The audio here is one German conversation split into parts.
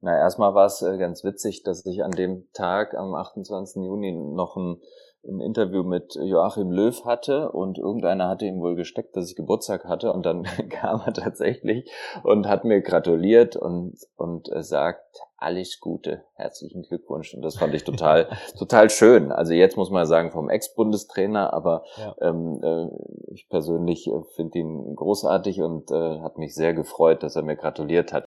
Na, erstmal war es äh, ganz witzig, dass ich an dem Tag, am 28. Juni, noch ein, ein, Interview mit Joachim Löw hatte und irgendeiner hatte ihm wohl gesteckt, dass ich Geburtstag hatte und dann kam er tatsächlich und hat mir gratuliert und, und sagt, alles Gute, herzlichen Glückwunsch. Und das fand ich total, total schön. Also jetzt muss man sagen, vom Ex-Bundestrainer, aber ja. ähm, äh, ich persönlich äh, finde ihn großartig und äh, hat mich sehr gefreut, dass er mir gratuliert hat.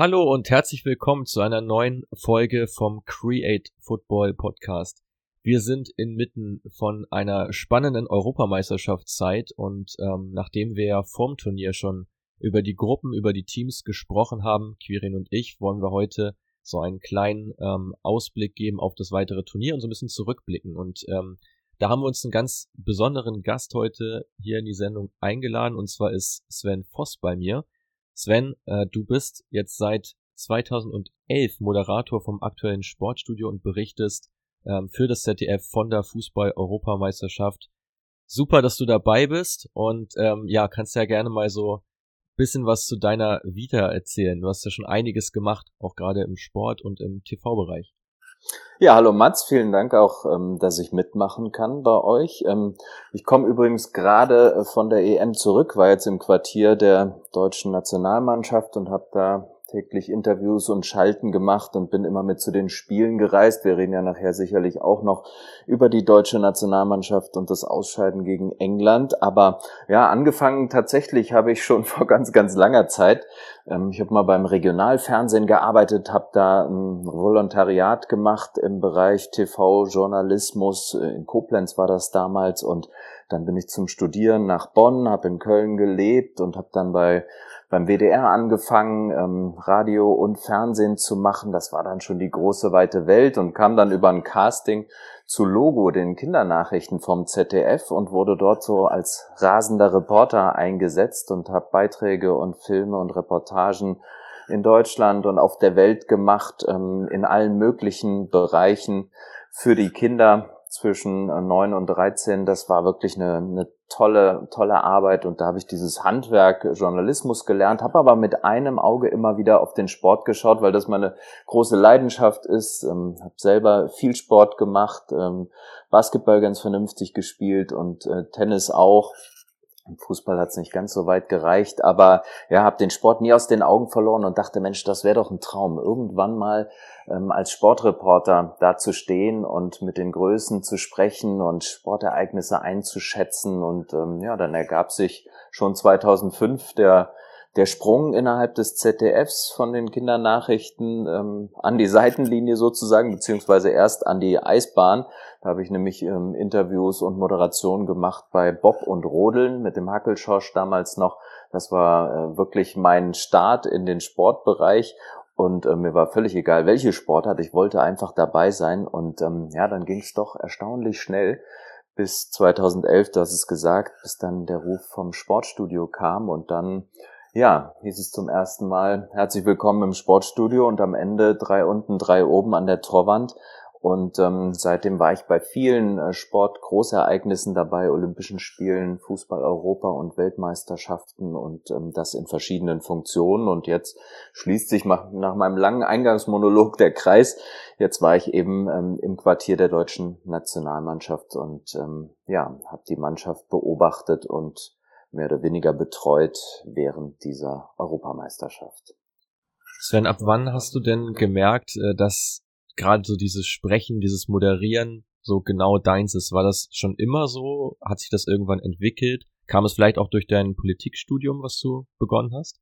Hallo und herzlich willkommen zu einer neuen Folge vom Create Football Podcast. Wir sind inmitten von einer spannenden Europameisterschaftszeit und ähm, nachdem wir ja vorm Turnier schon über die Gruppen, über die Teams gesprochen haben, Quirin und ich, wollen wir heute so einen kleinen ähm, Ausblick geben auf das weitere Turnier und so ein bisschen zurückblicken. Und ähm, da haben wir uns einen ganz besonderen Gast heute hier in die Sendung eingeladen und zwar ist Sven Voss bei mir. Sven, äh, du bist jetzt seit 2011 Moderator vom aktuellen Sportstudio und berichtest ähm, für das ZDF von der Fußball-Europameisterschaft. Super, dass du dabei bist und ähm, ja, kannst ja gerne mal so bisschen was zu deiner Vita erzählen. Du hast ja schon einiges gemacht, auch gerade im Sport und im TV-Bereich. Ja, hallo Mats, vielen Dank auch, ähm, dass ich mitmachen kann bei euch. Ähm, ich komme übrigens gerade äh, von der EM zurück, war jetzt im Quartier der deutschen Nationalmannschaft und habe da täglich Interviews und Schalten gemacht und bin immer mit zu den Spielen gereist. Wir reden ja nachher sicherlich auch noch über die deutsche Nationalmannschaft und das Ausscheiden gegen England. Aber ja, angefangen tatsächlich habe ich schon vor ganz, ganz langer Zeit. Ähm, ich habe mal beim Regionalfernsehen gearbeitet, habe da ein Volontariat gemacht im Bereich TV-Journalismus. In Koblenz war das damals und dann bin ich zum Studieren nach Bonn, habe in Köln gelebt und habe dann bei beim WDR angefangen, ähm, Radio und Fernsehen zu machen. Das war dann schon die große weite Welt und kam dann über ein Casting zu Logo, den Kindernachrichten vom ZDF und wurde dort so als rasender Reporter eingesetzt und habe Beiträge und Filme und Reportagen in Deutschland und auf der Welt gemacht, ähm, in allen möglichen Bereichen für die Kinder zwischen 9 äh, und 13. Das war wirklich eine, eine tolle, tolle Arbeit und da habe ich dieses Handwerk Journalismus gelernt, habe aber mit einem Auge immer wieder auf den Sport geschaut, weil das meine große Leidenschaft ist. Ähm, habe selber viel Sport gemacht, ähm, Basketball ganz vernünftig gespielt und äh, Tennis auch. Im Fußball hat es nicht ganz so weit gereicht, aber ja, habe den Sport nie aus den Augen verloren und dachte, Mensch, das wäre doch ein Traum, irgendwann mal ähm, als Sportreporter da zu stehen und mit den Größen zu sprechen und Sportereignisse einzuschätzen. Und ähm, ja, dann ergab sich schon 2005 der der Sprung innerhalb des ZDFs von den Kindernachrichten ähm, an die Seitenlinie sozusagen, beziehungsweise erst an die Eisbahn. Da habe ich nämlich ähm, Interviews und Moderationen gemacht bei Bob und Rodeln mit dem Hackelschorsch damals noch. Das war äh, wirklich mein Start in den Sportbereich und äh, mir war völlig egal, welche Sportart. Ich wollte einfach dabei sein. Und ähm, ja, dann ging es doch erstaunlich schnell bis 2011, du hast es gesagt, bis dann der Ruf vom Sportstudio kam und dann ja, hieß es zum ersten Mal, herzlich willkommen im Sportstudio und am Ende drei unten, drei oben an der Torwand. Und ähm, seitdem war ich bei vielen äh, Sportgroßereignissen dabei, Olympischen Spielen, Fußball Europa und Weltmeisterschaften und ähm, das in verschiedenen Funktionen. Und jetzt schließt sich nach, meinem langen Eingangsmonolog der Kreis. Jetzt war ich eben ähm, im Quartier der deutschen Nationalmannschaft und ähm, ja, habe die Mannschaft beobachtet und mehr oder weniger betreut während dieser Europameisterschaft. Sven, ab wann hast du denn gemerkt, äh, dass gerade so dieses Sprechen, dieses Moderieren so genau deins ist? War das schon immer so? Hat sich das irgendwann entwickelt? Kam es vielleicht auch durch dein Politikstudium, was du begonnen hast?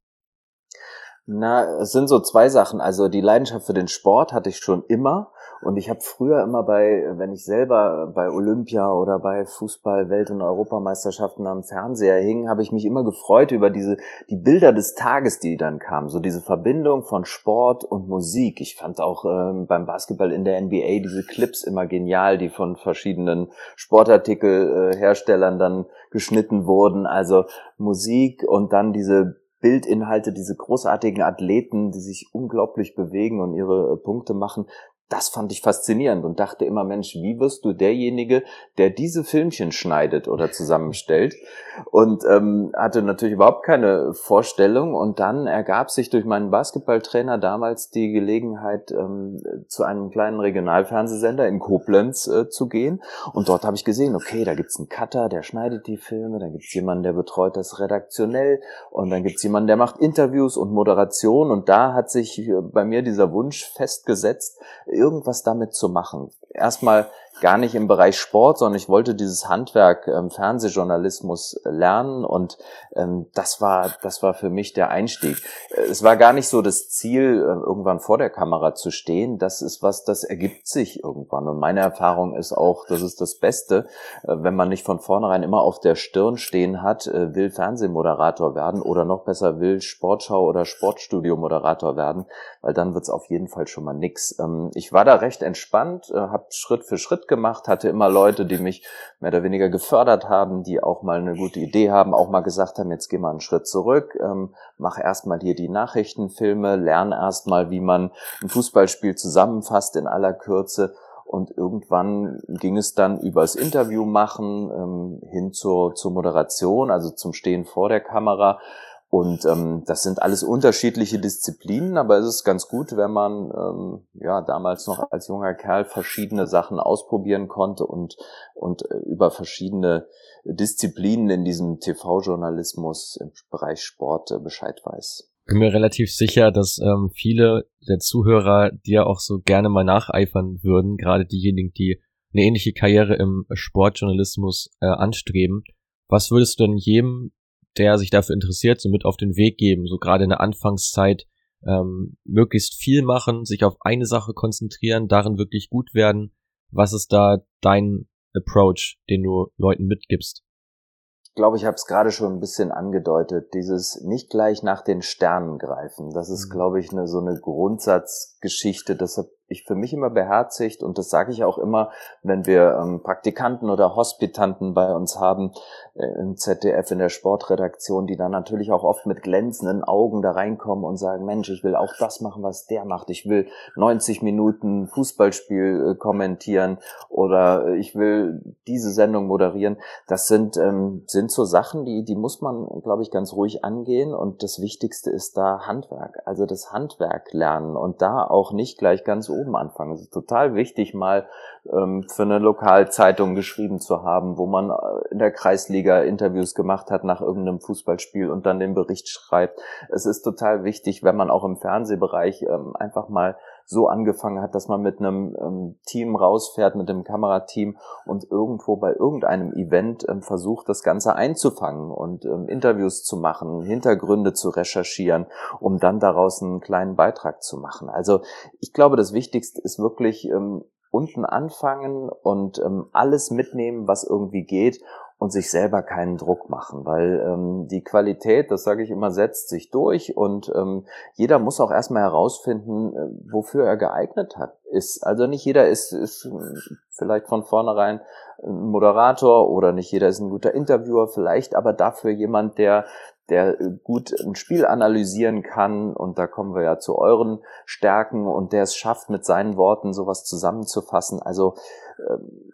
Na, es sind so zwei Sachen. Also die Leidenschaft für den Sport hatte ich schon immer. Und ich habe früher immer bei, wenn ich selber bei Olympia oder bei Fußball, Welt- und Europameisterschaften am Fernseher hing, habe ich mich immer gefreut über diese, die Bilder des Tages, die dann kamen. So diese Verbindung von Sport und Musik. Ich fand auch ähm, beim Basketball in der NBA diese Clips immer genial, die von verschiedenen Sportartikelherstellern dann geschnitten wurden. Also Musik und dann diese Bildinhalte, diese großartigen Athleten, die sich unglaublich bewegen und ihre äh, Punkte machen, das fand ich faszinierend und dachte immer, Mensch, wie wirst du derjenige, der diese Filmchen schneidet oder zusammenstellt? Und ähm, hatte natürlich überhaupt keine Vorstellung. Und dann ergab sich durch meinen Basketballtrainer damals die Gelegenheit, ähm, zu einem kleinen Regionalfernsehsender in Koblenz äh, zu gehen. Und dort habe ich gesehen, okay, da gibt's einen Cutter, der schneidet die Filme, dann gibt's jemanden, der betreut das redaktionell und dann gibt's jemanden, der macht Interviews und Moderation. Und da hat sich äh, bei mir dieser Wunsch festgesetzt, irgendwas damit zu machen. Erstmal gar nicht im Bereich Sport, sondern ich wollte dieses Handwerk ähm, Fernsehjournalismus lernen und ähm, das war das war für mich der Einstieg. Äh, es war gar nicht so das Ziel, äh, irgendwann vor der Kamera zu stehen. Das ist was, das ergibt sich irgendwann. Und meine Erfahrung ist auch, das ist das Beste, äh, wenn man nicht von vornherein immer auf der Stirn stehen hat, äh, will Fernsehmoderator werden oder noch besser will Sportschau oder Sportstudio-Moderator werden, weil dann wird's auf jeden Fall schon mal nix. Ähm, ich war da recht entspannt, äh, habe Schritt für Schritt gemacht, hatte immer Leute, die mich mehr oder weniger gefördert haben, die auch mal eine gute Idee haben, auch mal gesagt haben, jetzt geh mal einen Schritt zurück, ähm, mach erstmal hier die Nachrichtenfilme, lern erstmal, wie man ein Fußballspiel zusammenfasst in aller Kürze. Und irgendwann ging es dann übers Interview machen ähm, hin zur, zur Moderation, also zum Stehen vor der Kamera. Und ähm, das sind alles unterschiedliche Disziplinen, aber es ist ganz gut, wenn man ähm, ja damals noch als junger Kerl verschiedene Sachen ausprobieren konnte und und äh, über verschiedene Disziplinen in diesem TV-Journalismus im Bereich Sport äh, Bescheid weiß. Bin mir relativ sicher, dass ähm, viele der Zuhörer dir auch so gerne mal nacheifern würden, gerade diejenigen, die eine ähnliche Karriere im Sportjournalismus äh, anstreben. Was würdest du denn jedem der sich dafür interessiert, so mit auf den Weg geben, so gerade in der Anfangszeit ähm, möglichst viel machen, sich auf eine Sache konzentrieren, darin wirklich gut werden. Was ist da dein Approach, den du Leuten mitgibst? Ich glaube, ich habe es gerade schon ein bisschen angedeutet, dieses nicht gleich nach den Sternen greifen. Das ist, mhm. glaube ich, eine, so eine Grundsatzgeschichte. Deshalb ich für mich immer beherzigt und das sage ich auch immer, wenn wir ähm, Praktikanten oder Hospitanten bei uns haben äh, im ZDF in der Sportredaktion, die dann natürlich auch oft mit glänzenden Augen da reinkommen und sagen, Mensch, ich will auch das machen, was der macht. Ich will 90 Minuten Fußballspiel äh, kommentieren oder ich will diese Sendung moderieren. Das sind ähm, sind so Sachen, die die muss man, glaube ich, ganz ruhig angehen und das Wichtigste ist da Handwerk, also das Handwerk lernen und da auch nicht gleich ganz oben anfangen. Es ist total wichtig, mal ähm, für eine Lokalzeitung geschrieben zu haben, wo man äh, in der Kreisliga Interviews gemacht hat nach irgendeinem Fußballspiel und dann den Bericht schreibt. Es ist total wichtig, wenn man auch im Fernsehbereich ähm, einfach mal so angefangen hat, dass man mit einem ähm, Team rausfährt, mit dem Kamerateam und irgendwo bei irgendeinem Event ähm, versucht, das Ganze einzufangen und ähm, Interviews zu machen, Hintergründe zu recherchieren, um dann daraus einen kleinen Beitrag zu machen. Also ich glaube, das Wichtigste ist wirklich ähm, unten anfangen und ähm, alles mitnehmen, was irgendwie geht und sich selber keinen Druck machen, weil ähm, die Qualität, das sage ich immer, setzt sich durch und ähm, jeder muss auch erstmal herausfinden, äh, wofür er geeignet hat. Ist also nicht jeder ist, ist vielleicht von vornherein ein Moderator oder nicht jeder ist ein guter Interviewer, vielleicht aber dafür jemand, der der gut ein Spiel analysieren kann und da kommen wir ja zu euren Stärken und der es schafft, mit seinen Worten sowas zusammenzufassen. Also ähm,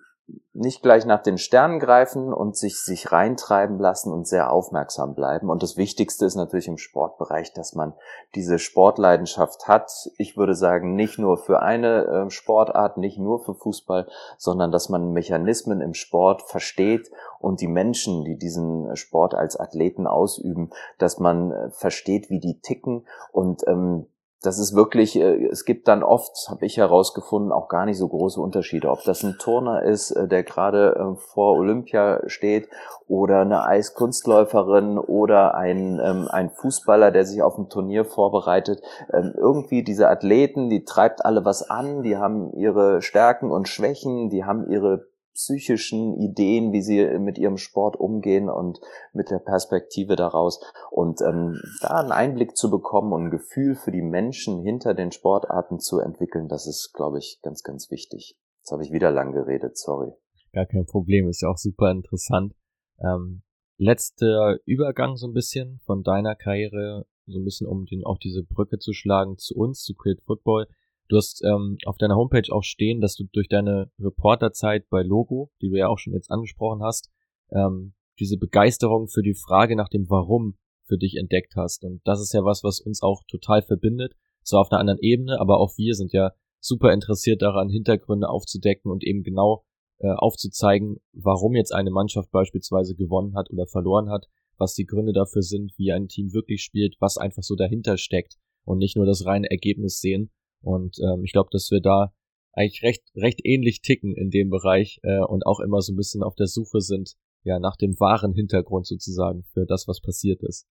nicht gleich nach den Sternen greifen und sich, sich reintreiben lassen und sehr aufmerksam bleiben. Und das Wichtigste ist natürlich im Sportbereich, dass man diese Sportleidenschaft hat. Ich würde sagen, nicht nur für eine äh, Sportart, nicht nur für Fußball, sondern dass man Mechanismen im Sport versteht und die Menschen, die diesen Sport als Athleten ausüben, dass man äh, versteht, wie die ticken und ähm, das ist wirklich, äh, es gibt dann oft, habe ich herausgefunden, auch gar nicht so große Unterschiede. Ob das ein Turner ist, äh, der gerade äh, vor Olympia steht, oder eine Eiskunstläuferin oder ein, ähm, ein Fußballer, der sich auf ein Turnier vorbereitet. Ähm, irgendwie diese Athleten, die treibt alle was an, die haben ihre Stärken und Schwächen, die haben ihre psychischen Ideen, wie sie mit ihrem Sport umgehen und mit der Perspektive daraus. Und ähm, da einen Einblick zu bekommen und ein Gefühl für die Menschen hinter den Sportarten zu entwickeln, das ist, glaube ich, ganz, ganz wichtig. Jetzt habe ich wieder lang geredet, sorry. Gar kein Problem, ist ja auch super interessant. Ähm, letzter Übergang so ein bisschen von deiner Karriere, so ein bisschen um den, auch diese Brücke zu schlagen zu uns, zu Create Football. Du hast ähm, auf deiner Homepage auch stehen, dass du durch deine Reporterzeit bei Logo, die du ja auch schon jetzt angesprochen hast, ähm, diese Begeisterung für die Frage nach dem Warum für dich entdeckt hast. Und das ist ja was, was uns auch total verbindet. Zwar auf einer anderen Ebene, aber auch wir sind ja super interessiert daran, Hintergründe aufzudecken und eben genau äh, aufzuzeigen, warum jetzt eine Mannschaft beispielsweise gewonnen hat oder verloren hat, was die Gründe dafür sind, wie ein Team wirklich spielt, was einfach so dahinter steckt und nicht nur das reine Ergebnis sehen. Und ähm, ich glaube, dass wir da eigentlich recht, recht ähnlich ticken in dem Bereich äh, und auch immer so ein bisschen auf der Suche sind, ja, nach dem wahren Hintergrund sozusagen für das, was passiert ist.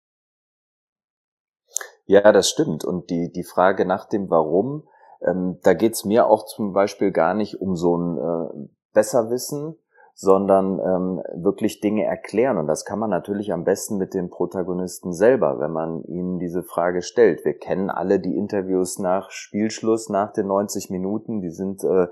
Ja, das stimmt. Und die, die Frage nach dem Warum, ähm, da geht's mir auch zum Beispiel gar nicht um so ein äh, Besserwissen, sondern ähm, wirklich Dinge erklären. Und das kann man natürlich am besten mit den Protagonisten selber, wenn man ihnen diese Frage stellt. Wir kennen alle die Interviews nach Spielschluss, nach den 90 Minuten. Die sind äh,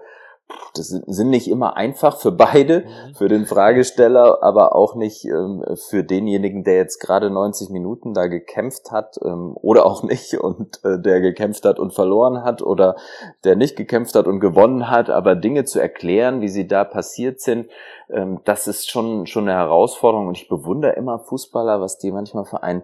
das sind nicht immer einfach für beide, mhm. für den Fragesteller, aber auch nicht ähm, für denjenigen, der jetzt gerade 90 Minuten da gekämpft hat ähm, oder auch nicht und äh, der gekämpft hat und verloren hat oder der nicht gekämpft hat und gewonnen hat, aber Dinge zu erklären, wie sie da passiert sind, ähm, das ist schon schon eine Herausforderung und ich bewundere immer Fußballer, was die manchmal für ein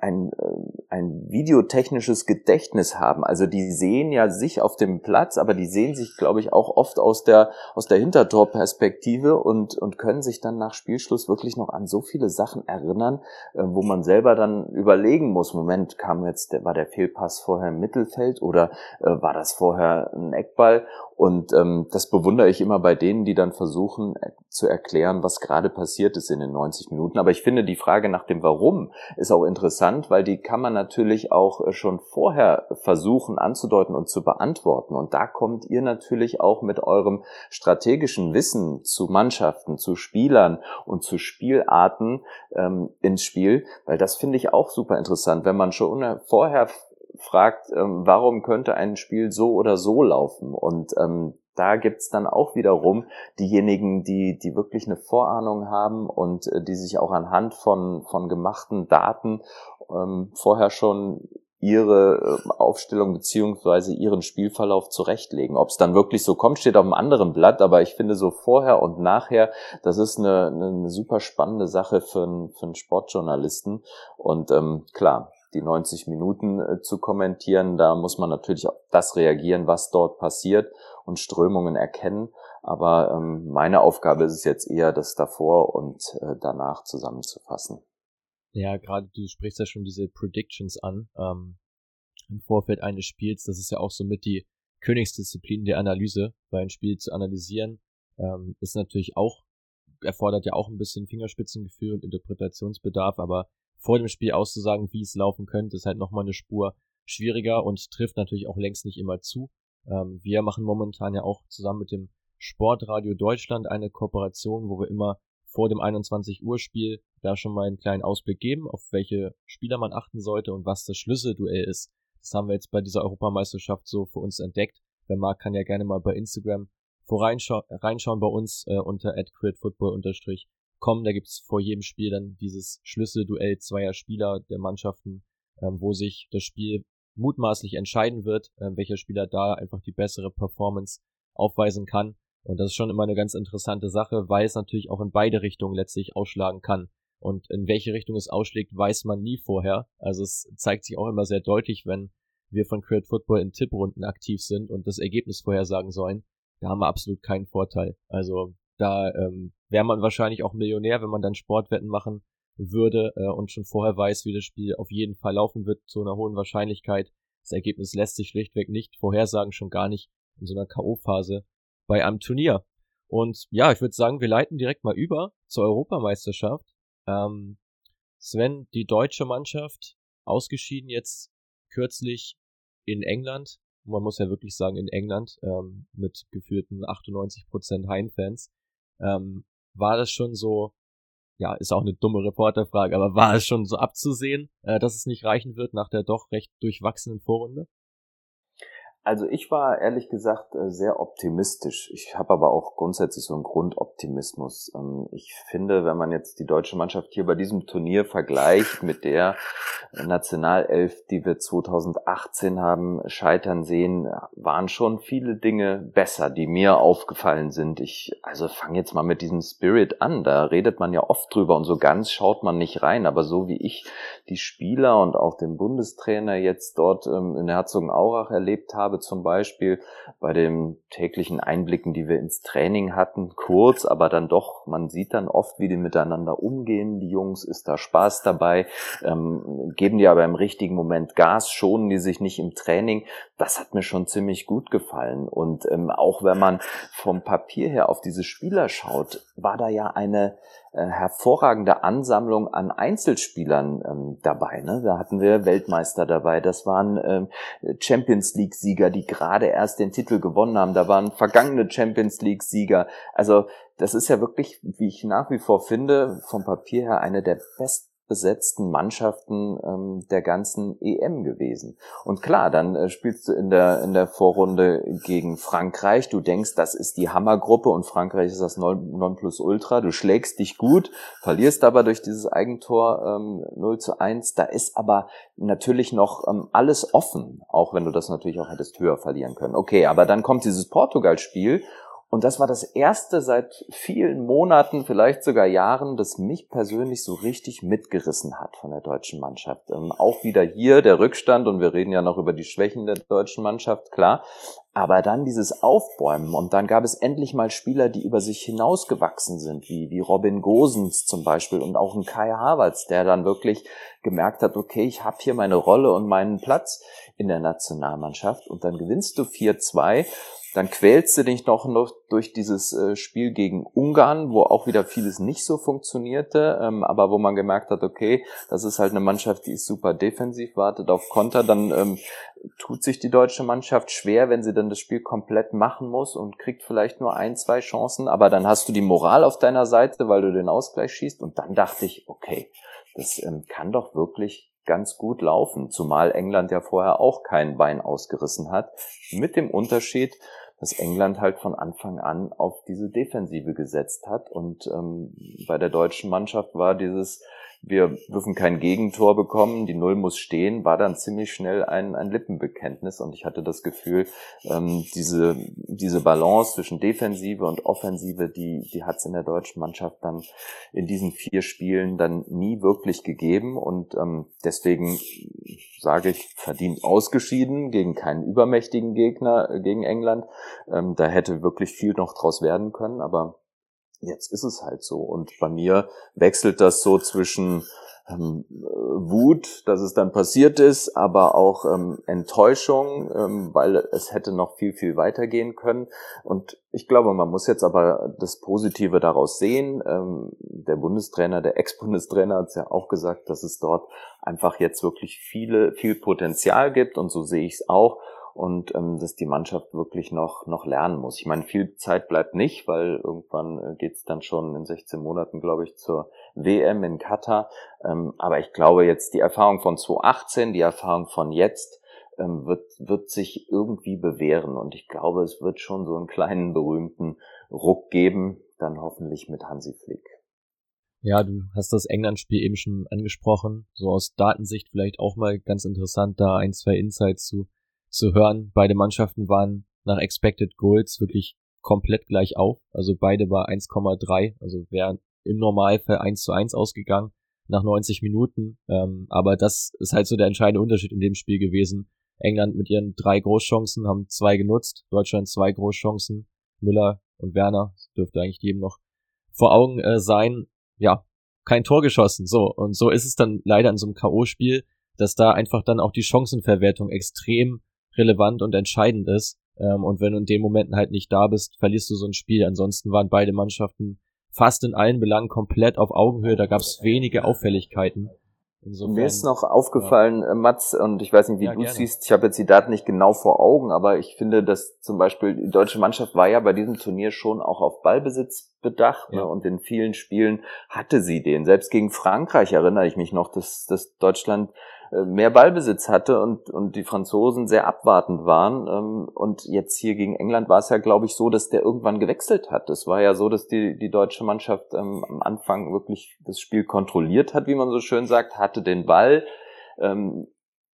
ein, äh, ein videotechnisches Gedächtnis haben. Also die sehen ja sich auf dem Platz, aber die sehen sich, glaube ich, auch oft aus der, aus der Hintertorperspektive und, und können sich dann nach Spielschluss wirklich noch an so viele Sachen erinnern, äh, wo man selber dann überlegen muss, Moment, kam jetzt, war der Fehlpass vorher im Mittelfeld oder äh, war das vorher ein Eckball? Und ähm, das bewundere ich immer bei denen, die dann versuchen äh, zu erklären, was gerade passiert ist in den 90 Minuten. Aber ich finde, die Frage nach dem Warum ist auch interessant, weil die kann man natürlich auch äh, schon vorher versuchen anzudeuten und zu beantworten. Und da kommt ihr natürlich auch mit eurem strategischen Wissen zu Mannschaften, zu Spielern und zu Spielarten ähm, ins Spiel, weil das finde ich auch super interessant, wenn man schon vorher fragt, ähm, warum könnte ein Spiel so oder so laufen? Und ähm, da gibt's dann auch wiederum diejenigen, die, die wirklich eine Vorahnung haben und äh, die sich auch anhand von, von gemachten Daten ähm, vorher schon ihre äh, Aufstellung beziehungsweise ihren Spielverlauf zurechtlegen. Ob es dann wirklich so kommt, steht auf einem anderen Blatt, aber ich finde so vorher und nachher, das ist eine, eine super spannende Sache für einen, für einen Sportjournalisten. Und ähm, klar, die 90 Minuten äh, zu kommentieren. Da muss man natürlich auf das reagieren, was dort passiert und Strömungen erkennen. Aber ähm, meine Aufgabe ist es jetzt eher, das davor und äh, danach zusammenzufassen. Ja, gerade du sprichst ja schon diese Predictions an ähm, im Vorfeld eines Spiels. Das ist ja auch somit die Königsdisziplin der Analyse, weil ein Spiel zu analysieren ähm, ist natürlich auch erfordert ja auch ein bisschen Fingerspitzengefühl und Interpretationsbedarf, aber vor dem Spiel auszusagen, wie es laufen könnte, ist halt nochmal eine Spur schwieriger und trifft natürlich auch längst nicht immer zu. Ähm, wir machen momentan ja auch zusammen mit dem Sportradio Deutschland eine Kooperation, wo wir immer vor dem 21 Uhr Spiel da schon mal einen kleinen Ausblick geben, auf welche Spieler man achten sollte und was das Schlüsselduell ist. Das haben wir jetzt bei dieser Europameisterschaft so für uns entdeckt. Wer mag, kann ja gerne mal bei Instagram reinschauen bei uns äh, unter @critfootball unterstrich kommen. Da gibt's vor jedem Spiel dann dieses Schlüsselduell zweier Spieler der Mannschaften, ähm, wo sich das Spiel mutmaßlich entscheiden wird, äh, welcher Spieler da einfach die bessere Performance aufweisen kann. Und das ist schon immer eine ganz interessante Sache, weil es natürlich auch in beide Richtungen letztlich ausschlagen kann. Und in welche Richtung es ausschlägt, weiß man nie vorher. Also es zeigt sich auch immer sehr deutlich, wenn wir von Create Football in Tipprunden aktiv sind und das Ergebnis vorhersagen sollen. Da haben wir absolut keinen Vorteil. Also da ähm, wäre man wahrscheinlich auch Millionär, wenn man dann Sportwetten machen würde äh, und schon vorher weiß, wie das Spiel auf jeden Fall laufen wird, zu einer hohen Wahrscheinlichkeit. Das Ergebnis lässt sich schlichtweg nicht vorhersagen, schon gar nicht in so einer K.O.-Phase bei einem Turnier. Und ja, ich würde sagen, wir leiten direkt mal über zur Europameisterschaft. Ähm, Sven, die deutsche Mannschaft, ausgeschieden jetzt kürzlich in England. Man muss ja wirklich sagen, in England, ähm, mit geführten 98% Heimfans. Ähm, war das schon so, ja, ist auch eine dumme Reporterfrage, aber war es schon so abzusehen, äh, dass es nicht reichen wird nach der doch recht durchwachsenen Vorrunde? Also ich war ehrlich gesagt äh, sehr optimistisch. Ich habe aber auch grundsätzlich so einen Grundoptimismus. Ähm, ich finde, wenn man jetzt die deutsche Mannschaft hier bei diesem Turnier vergleicht mit der Nationalelf, die wir 2018 haben scheitern sehen, waren schon viele Dinge besser, die mir aufgefallen sind. Ich also fange jetzt mal mit diesem Spirit an. Da redet man ja oft drüber und so ganz schaut man nicht rein. Aber so wie ich die Spieler und auch den Bundestrainer jetzt dort ähm, in Herzogenaurach erlebt habe, zum Beispiel bei den täglichen Einblicken, die wir ins Training hatten, kurz, aber dann doch, man sieht dann oft, wie die miteinander umgehen, die Jungs, ist da Spaß dabei, ähm, geben die aber im richtigen Moment Gas, schonen die sich nicht im Training. Das hat mir schon ziemlich gut gefallen. Und ähm, auch wenn man vom Papier her auf diese Spieler schaut, war da ja eine hervorragende Ansammlung an Einzelspielern ähm, dabei. Ne? Da hatten wir Weltmeister dabei, das waren ähm, Champions League-Sieger, die gerade erst den Titel gewonnen haben, da waren vergangene Champions League-Sieger. Also das ist ja wirklich, wie ich nach wie vor finde, vom Papier her eine der besten besetzten Mannschaften ähm, der ganzen EM gewesen. Und klar, dann äh, spielst du in der, in der Vorrunde gegen Frankreich. Du denkst, das ist die Hammergruppe und Frankreich ist das Nonplusultra. Du schlägst dich gut, verlierst aber durch dieses Eigentor ähm, 0 zu 1. Da ist aber natürlich noch ähm, alles offen, auch wenn du das natürlich auch hättest höher verlieren können. Okay, aber dann kommt dieses Portugal-Spiel und das war das erste seit vielen Monaten, vielleicht sogar Jahren, das mich persönlich so richtig mitgerissen hat von der deutschen Mannschaft. Ähm, auch wieder hier der Rückstand und wir reden ja noch über die Schwächen der deutschen Mannschaft, klar. Aber dann dieses Aufbäumen und dann gab es endlich mal Spieler, die über sich hinausgewachsen sind, wie, wie Robin Gosens zum Beispiel und auch ein Kai Havertz, der dann wirklich gemerkt hat, okay, ich habe hier meine Rolle und meinen Platz in der Nationalmannschaft und dann gewinnst du 4-2 dann quälst du dich noch, noch durch dieses äh, Spiel gegen Ungarn, wo auch wieder vieles nicht so funktionierte, ähm, aber wo man gemerkt hat, okay, das ist halt eine Mannschaft, die ist super defensiv, wartet auf Konter, dann ähm, tut sich die deutsche Mannschaft schwer, wenn sie dann das Spiel komplett machen muss und kriegt vielleicht nur ein, zwei Chancen, aber dann hast du die Moral auf deiner Seite, weil du den Ausgleich schießt. Und dann dachte ich, okay, das ähm, kann doch wirklich ganz gut laufen, zumal England ja vorher auch kein Bein ausgerissen hat, mit dem Unterschied, dass England halt von Anfang an auf diese Defensive gesetzt hat. Und ähm, bei der deutschen Mannschaft war dieses wir dürfen kein Gegentor bekommen, die Null muss stehen, war dann ziemlich schnell ein, ein Lippenbekenntnis und ich hatte das Gefühl, ähm, diese, diese Balance zwischen Defensive und Offensive, die, die hat es in der deutschen Mannschaft dann in diesen vier Spielen dann nie wirklich gegeben und ähm, deswegen sage ich, verdient ausgeschieden gegen keinen übermächtigen Gegner, äh, gegen England. Ähm, da hätte wirklich viel noch draus werden können, aber jetzt ist es halt so. Und bei mir wechselt das so zwischen ähm, Wut, dass es dann passiert ist, aber auch ähm, Enttäuschung, ähm, weil es hätte noch viel, viel weitergehen können. Und ich glaube, man muss jetzt aber das Positive daraus sehen. Ähm, der Bundestrainer, der Ex-Bundestrainer hat es ja auch gesagt, dass es dort einfach jetzt wirklich viele, viel Potenzial gibt und so sehe ich es auch und ähm, dass die Mannschaft wirklich noch, noch lernen muss. Ich meine, viel Zeit bleibt nicht, weil irgendwann äh, geht es dann schon in 16 Monaten, glaube ich, zur WM in Katar. Ähm, aber ich glaube jetzt, die Erfahrung von 2018, die Erfahrung von jetzt, ähm, wird, wird sich irgendwie bewähren. Und ich glaube, es wird schon so einen kleinen berühmten Ruck geben, dann hoffentlich mit Hansi Flick. Ja, du hast das England-Spiel eben schon angesprochen. So aus Datensicht vielleicht auch mal ganz interessant, da ein, zwei Insights zu zu hören. Beide Mannschaften waren nach Expected Goals wirklich komplett gleich auf. Also beide war 1,3. Also wären im Normalfall 1 zu 1 ausgegangen nach 90 Minuten. Ähm, aber das ist halt so der entscheidende Unterschied in dem Spiel gewesen. England mit ihren drei Großchancen haben zwei genutzt. Deutschland zwei Großchancen. Müller und Werner dürfte eigentlich jedem noch vor Augen äh, sein. Ja, kein Tor geschossen. So. Und so ist es dann leider in so einem K.O.-Spiel, dass da einfach dann auch die Chancenverwertung extrem relevant und entscheidend ist. Ähm, und wenn du in den Momenten halt nicht da bist, verlierst du so ein Spiel. Ansonsten waren beide Mannschaften fast in allen Belangen komplett auf Augenhöhe. Da gab es wenige Auffälligkeiten. Insofern, Mir ist noch aufgefallen, ja. Äh, Mats, und ich weiß nicht, wie ja, du siehst, ich habe jetzt die Daten nicht genau vor Augen, aber ich finde, dass zum Beispiel die deutsche Mannschaft war ja bei diesem Turnier schon auch auf Ballbesitz bedacht ne? ja. ne? und in vielen Spielen hatte sie den. Selbst gegen Frankreich erinnere ich mich noch, dass, dass Deutschland mehr Ballbesitz hatte und, und die Franzosen sehr abwartend waren. Ähm, und jetzt hier gegen England war es ja, glaube ich, so, dass der irgendwann gewechselt hat. Es war ja so, dass die, die deutsche Mannschaft ähm, am Anfang wirklich das Spiel kontrolliert hat, wie man so schön sagt, hatte den Ball, ähm,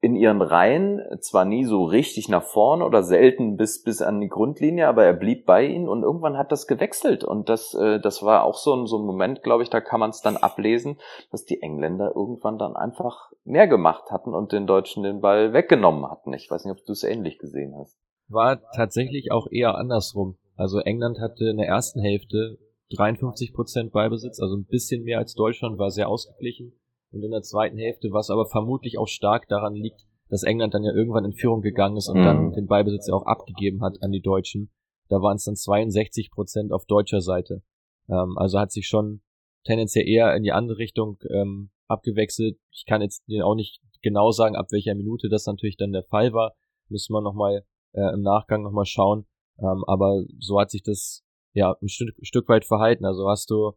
in ihren Reihen, zwar nie so richtig nach vorne oder selten bis, bis an die Grundlinie, aber er blieb bei ihnen und irgendwann hat das gewechselt. Und das, äh, das war auch so ein, so ein Moment, glaube ich, da kann man es dann ablesen, dass die Engländer irgendwann dann einfach mehr gemacht hatten und den Deutschen den Ball weggenommen hatten. Ich weiß nicht, ob du es ähnlich gesehen hast. War tatsächlich auch eher andersrum. Also England hatte in der ersten Hälfte 53 Prozent Ballbesitz, also ein bisschen mehr als Deutschland, war sehr ausgeglichen und in der zweiten Hälfte, was aber vermutlich auch stark daran liegt, dass England dann ja irgendwann in Führung gegangen ist und mhm. dann den Ballbesitz ja auch abgegeben hat an die Deutschen. Da waren es dann 62 Prozent auf deutscher Seite. Ähm, also hat sich schon tendenziell eher in die andere Richtung ähm, abgewechselt. Ich kann jetzt auch nicht genau sagen, ab welcher Minute das natürlich dann der Fall war. Müssen wir nochmal äh, im Nachgang nochmal schauen. Ähm, aber so hat sich das ja ein Stück, Stück weit verhalten. Also hast du,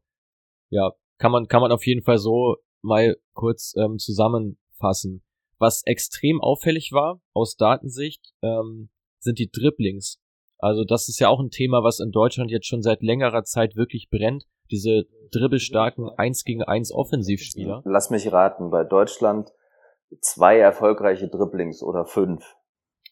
ja, kann man, kann man auf jeden Fall so mal kurz ähm, zusammenfassen. Was extrem auffällig war aus Datensicht, ähm, sind die Dribblings. Also das ist ja auch ein Thema, was in Deutschland jetzt schon seit längerer Zeit wirklich brennt. Diese dribbelstarken 1 gegen 1 Offensivspieler. Lass mich raten, bei Deutschland zwei erfolgreiche Dribblings oder fünf.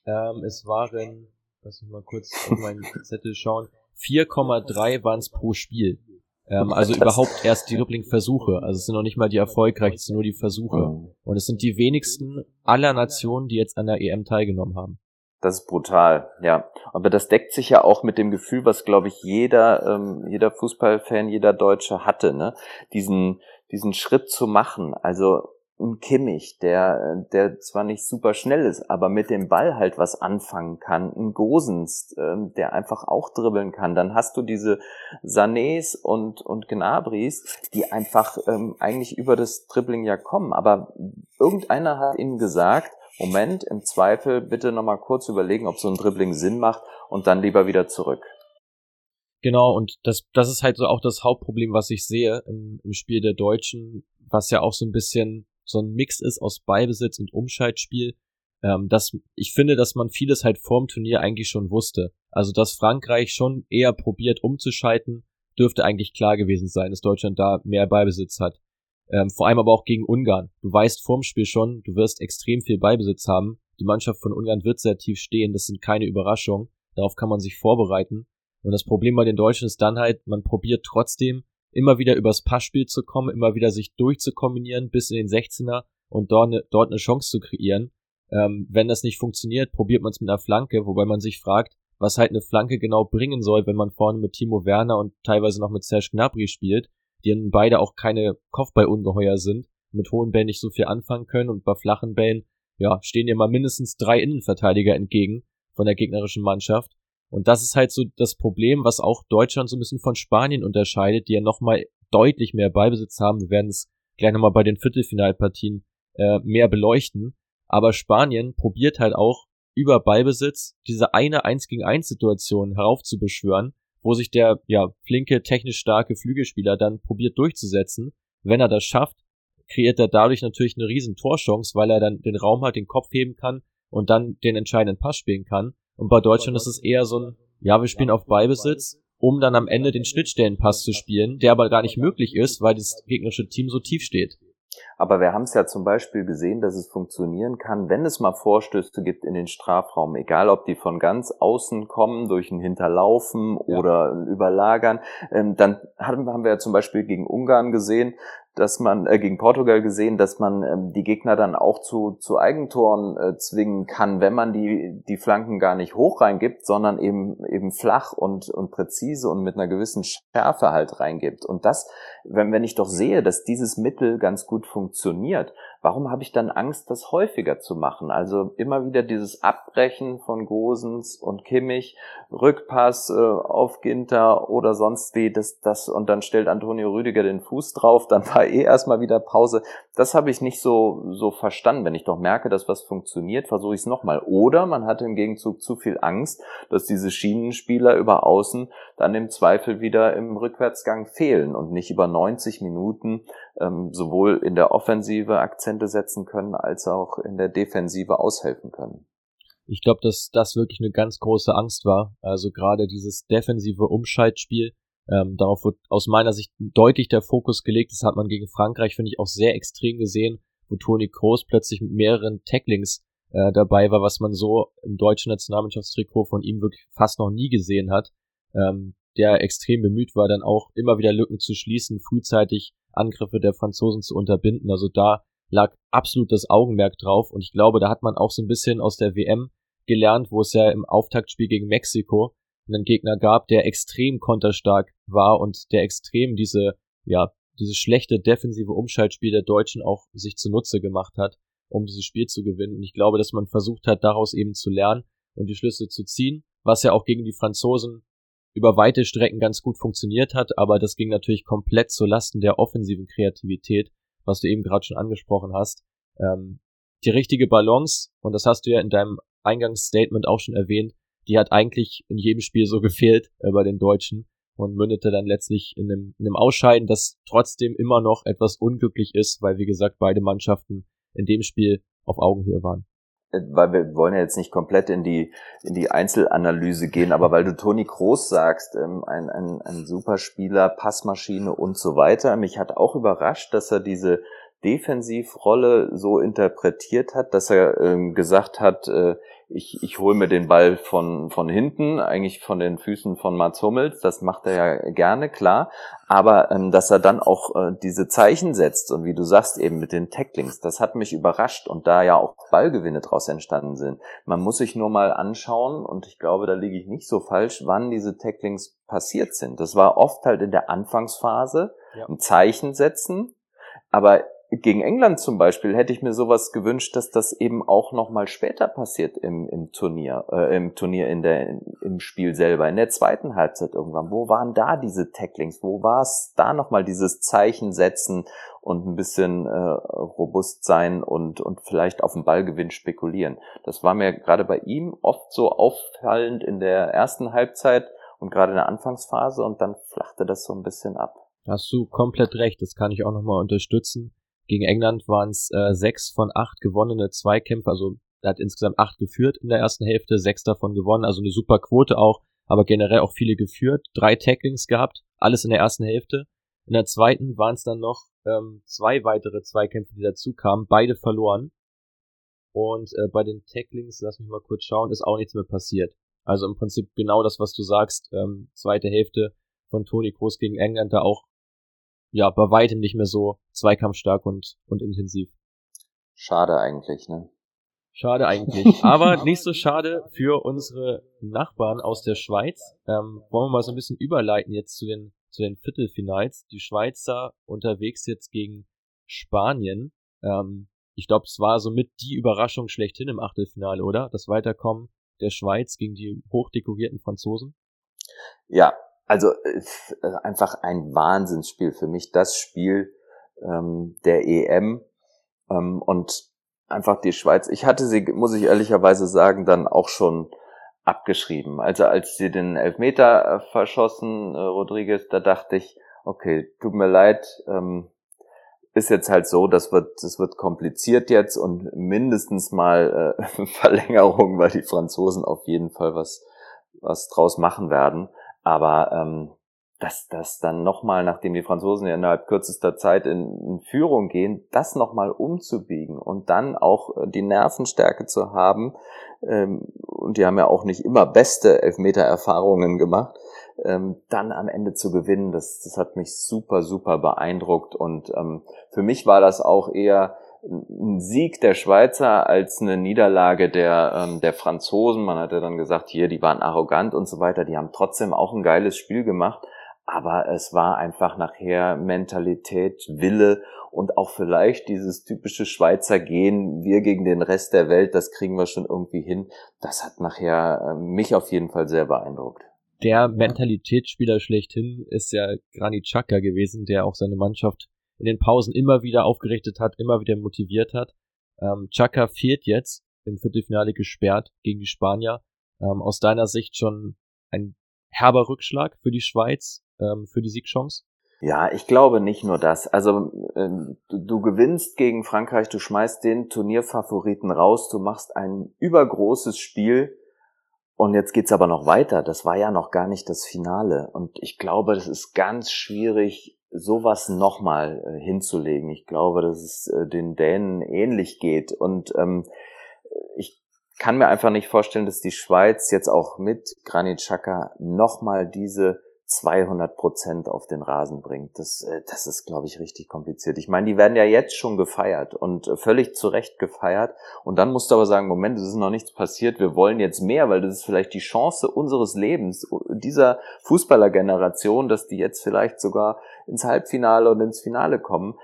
Ähm, es waren, lass mich mal kurz auf meinen Zettel schauen, 4,3 waren es pro Spiel. Ähm, also überhaupt erst die Dribbling-Versuche. Also es sind noch nicht mal die erfolgreichsten, nur die Versuche. Mhm. Und es sind die wenigsten aller Nationen, die jetzt an der EM teilgenommen haben. Das ist brutal, ja. Aber das deckt sich ja auch mit dem Gefühl, was, glaube ich, jeder, ähm, jeder Fußballfan, jeder Deutsche hatte, ne? Diesen, diesen Schritt zu machen. Also ein Kimmich, der, der zwar nicht super schnell ist, aber mit dem Ball halt was anfangen kann, ein Gosens, ähm, der einfach auch dribbeln kann, dann hast du diese Sanés und, und Gnabris, die einfach ähm, eigentlich über das Dribbling ja kommen, aber irgendeiner hat ihnen gesagt, Moment, im Zweifel bitte nochmal kurz überlegen, ob so ein Dribbling Sinn macht und dann lieber wieder zurück. Genau, und das, das ist halt so auch das Hauptproblem, was ich sehe im, im Spiel der Deutschen, was ja auch so ein bisschen so ein Mix ist aus Beibesitz und Umschaltspiel. Ähm, dass ich finde, dass man vieles halt vorm Turnier eigentlich schon wusste. Also dass Frankreich schon eher probiert umzuschalten, dürfte eigentlich klar gewesen sein, dass Deutschland da mehr Beibesitz hat. Ähm, vor allem aber auch gegen Ungarn. Du weißt vorm Spiel schon, du wirst extrem viel Beibesitz haben. Die Mannschaft von Ungarn wird sehr tief stehen, das sind keine Überraschungen. Darauf kann man sich vorbereiten. Und das Problem bei den Deutschen ist dann halt, man probiert trotzdem immer wieder übers Passspiel zu kommen, immer wieder sich durchzukombinieren bis in den 16er und dort eine, dort eine Chance zu kreieren. Ähm, wenn das nicht funktioniert, probiert man es mit einer Flanke, wobei man sich fragt, was halt eine Flanke genau bringen soll, wenn man vorne mit Timo Werner und teilweise noch mit Serge Gnabry spielt, die dann beide auch keine Kopfballungeheuer sind, mit hohen Bällen nicht so viel anfangen können und bei flachen Bällen, ja, stehen ja mal mindestens drei Innenverteidiger entgegen von der gegnerischen Mannschaft. Und das ist halt so das Problem, was auch Deutschland so ein bisschen von Spanien unterscheidet, die ja nochmal deutlich mehr Ballbesitz haben. Wir werden es gleich nochmal bei den Viertelfinalpartien äh, mehr beleuchten. Aber Spanien probiert halt auch über Ballbesitz diese eine 1 gegen 1 Situation heraufzubeschwören, wo sich der ja flinke, technisch starke Flügelspieler dann probiert durchzusetzen. Wenn er das schafft, kreiert er dadurch natürlich eine riesen Torchance, weil er dann den Raum halt den Kopf heben kann und dann den entscheidenden Pass spielen kann. Und bei Deutschland ist es eher so ein, ja, wir spielen auf Ballbesitz, um dann am Ende den Schnittstellenpass zu spielen, der aber gar nicht möglich ist, weil das gegnerische Team so tief steht. Aber wir haben es ja zum Beispiel gesehen, dass es funktionieren kann, wenn es mal Vorstöße gibt in den Strafraum, egal ob die von ganz außen kommen, durch ein Hinterlaufen ja. oder ein Überlagern. Ähm, dann haben, haben wir ja zum Beispiel gegen Ungarn gesehen, dass man äh, gegen Portugal gesehen, dass man ähm, die Gegner dann auch zu, zu Eigentoren äh, zwingen kann, wenn man die, die Flanken gar nicht hoch reingibt, sondern eben, eben flach und, und präzise und mit einer gewissen Schärfe halt reingibt. Und das, wenn, wenn ich doch sehe, dass dieses Mittel ganz gut funktioniert, warum habe ich dann Angst, das häufiger zu machen? Also immer wieder dieses Abbrechen von Gosens und Kimmich, Rückpass äh, auf Ginter oder sonst wie, das, das, und dann stellt Antonio Rüdiger den Fuß drauf, dann war eh erstmal wieder Pause. Das habe ich nicht so, so verstanden. Wenn ich doch merke, dass was funktioniert, versuche ich es nochmal. Oder man hatte im Gegenzug zu viel Angst, dass diese Schienenspieler über außen dann im Zweifel wieder im Rückwärtsgang fehlen und nicht über 90 Minuten ähm, sowohl in der Offensive Akzente setzen können, als auch in der Defensive aushelfen können. Ich glaube, dass das wirklich eine ganz große Angst war. Also gerade dieses defensive Umschaltspiel, ähm, darauf wird aus meiner Sicht deutlich der Fokus gelegt. Das hat man gegen Frankreich, finde ich, auch sehr extrem gesehen, wo Toni Kroos plötzlich mit mehreren Tacklings äh, dabei war, was man so im deutschen Nationalmannschaftstrikot von ihm wirklich fast noch nie gesehen hat. Ähm, der extrem bemüht war, dann auch immer wieder Lücken zu schließen, frühzeitig Angriffe der Franzosen zu unterbinden. Also da lag absolut das Augenmerk drauf und ich glaube, da hat man auch so ein bisschen aus der WM gelernt, wo es ja im Auftaktspiel gegen Mexiko einen Gegner gab, der extrem konterstark war und der extrem diese, ja, dieses schlechte defensive Umschaltspiel der Deutschen auch sich zunutze gemacht hat, um dieses Spiel zu gewinnen. Und ich glaube, dass man versucht hat, daraus eben zu lernen und die Schlüsse zu ziehen, was ja auch gegen die Franzosen über weite Strecken ganz gut funktioniert hat, aber das ging natürlich komplett zu Lasten der offensiven Kreativität, was du eben gerade schon angesprochen hast. Ähm, die richtige Balance, und das hast du ja in deinem Eingangsstatement auch schon erwähnt, die hat eigentlich in jedem Spiel so gefehlt äh, bei den Deutschen und mündete dann letztlich in einem, in einem Ausscheiden, das trotzdem immer noch etwas unglücklich ist, weil wie gesagt beide Mannschaften in dem Spiel auf Augenhöhe waren. Äh, weil wir wollen ja jetzt nicht komplett in die in die Einzelanalyse gehen, aber weil du Toni Kroos sagst, ähm, ein, ein, ein Superspieler, Passmaschine und so weiter, mich hat auch überrascht, dass er diese Defensivrolle so interpretiert hat, dass er ähm, gesagt hat, äh, ich, ich hole mir den Ball von, von hinten, eigentlich von den Füßen von Mats Hummels, das macht er ja gerne, klar, aber ähm, dass er dann auch äh, diese Zeichen setzt und wie du sagst eben mit den Tacklings, das hat mich überrascht und da ja auch Ballgewinne draus entstanden sind. Man muss sich nur mal anschauen und ich glaube, da liege ich nicht so falsch, wann diese Tacklings passiert sind. Das war oft halt in der Anfangsphase, ja. ein Zeichen setzen, aber gegen England zum Beispiel hätte ich mir sowas gewünscht, dass das eben auch noch mal später passiert im, im Turnier, äh, im Turnier in der im Spiel selber, in der zweiten Halbzeit irgendwann. Wo waren da diese Tacklings? Wo war es da noch mal dieses Zeichen setzen und ein bisschen äh, robust sein und und vielleicht auf den Ballgewinn spekulieren? Das war mir gerade bei ihm oft so auffallend in der ersten Halbzeit und gerade in der Anfangsphase und dann flachte das so ein bisschen ab. hast du komplett recht. Das kann ich auch noch mal unterstützen gegen England waren es äh, sechs von acht gewonnene Zweikämpfe, also er hat insgesamt acht geführt in der ersten Hälfte, sechs davon gewonnen, also eine super Quote auch, aber generell auch viele geführt, drei Tacklings gehabt, alles in der ersten Hälfte. In der zweiten waren es dann noch ähm, zwei weitere Zweikämpfe, die dazu kamen, beide verloren. Und äh, bei den Tacklings, lass mich mal kurz schauen, ist auch nichts mehr passiert. Also im Prinzip genau das, was du sagst, ähm, zweite Hälfte von Toni Kroos gegen England da auch ja, bei weitem nicht mehr so zweikampfstark und, und intensiv. Schade eigentlich, ne? Schade eigentlich. Aber nicht so schade für unsere Nachbarn aus der Schweiz. Ähm, wollen wir mal so ein bisschen überleiten jetzt zu den, zu den Viertelfinals. Die Schweizer unterwegs jetzt gegen Spanien. Ähm, ich glaube, es war somit die Überraschung schlechthin im Achtelfinale, oder? Das Weiterkommen der Schweiz gegen die hochdekorierten Franzosen. Ja, also äh, einfach ein Wahnsinnsspiel für mich, das Spiel ähm, der EM ähm, und einfach die Schweiz. Ich hatte sie, muss ich ehrlicherweise sagen, dann auch schon abgeschrieben. Also als sie den Elfmeter äh, verschossen, äh, Rodriguez, da dachte ich, okay, tut mir leid, ähm, ist jetzt halt so, das wird, das wird kompliziert jetzt und mindestens mal äh, Verlängerung, weil die Franzosen auf jeden Fall was, was draus machen werden. Aber ähm, dass das dann nochmal, nachdem die Franzosen ja innerhalb kürzester Zeit in, in Führung gehen, das nochmal umzubiegen und dann auch äh, die Nervenstärke zu haben, ähm, und die haben ja auch nicht immer beste Elfmeter-Erfahrungen gemacht, ähm, dann am Ende zu gewinnen, das, das hat mich super, super beeindruckt. Und ähm, für mich war das auch eher ein Sieg der Schweizer als eine Niederlage der, ähm, der Franzosen. Man hat ja dann gesagt, hier, die waren arrogant und so weiter. Die haben trotzdem auch ein geiles Spiel gemacht. Aber es war einfach nachher Mentalität, Wille und auch vielleicht dieses typische Schweizer Gehen, wir gegen den Rest der Welt, das kriegen wir schon irgendwie hin. Das hat nachher äh, mich auf jeden Fall sehr beeindruckt. Der Mentalitätsspieler schlechthin ist ja Granit Xhaka gewesen, der auch seine Mannschaft in den Pausen immer wieder aufgerichtet hat, immer wieder motiviert hat. Ähm, Chaka fehlt jetzt im Viertelfinale gesperrt gegen die Spanier. Ähm, aus deiner Sicht schon ein herber Rückschlag für die Schweiz, ähm, für die Siegchance? Ja, ich glaube nicht nur das. Also äh, du, du, gewinnst gegen Frankreich, du schmeißt den Turnierfavoriten raus, du machst ein übergroßes Spiel und jetzt geht's aber noch weiter. Das war ja noch gar nicht das Finale und ich glaube, das ist ganz schwierig, sowas nochmal äh, hinzulegen. Ich glaube, dass es äh, den Dänen ähnlich geht und ähm, ich kann mir einfach nicht vorstellen, dass die Schweiz jetzt auch mit Granit Xhaka nochmal diese 200 Prozent auf den Rasen bringt. Das, äh, das ist, glaube ich, richtig kompliziert. Ich meine, die werden ja jetzt schon gefeiert und äh, völlig zu Recht gefeiert. Und dann musst du aber sagen, Moment, es ist noch nichts passiert. Wir wollen jetzt mehr, weil das ist vielleicht die Chance unseres Lebens, dieser Fußballergeneration, dass die jetzt vielleicht sogar ins Halbfinale und ins Finale kommen.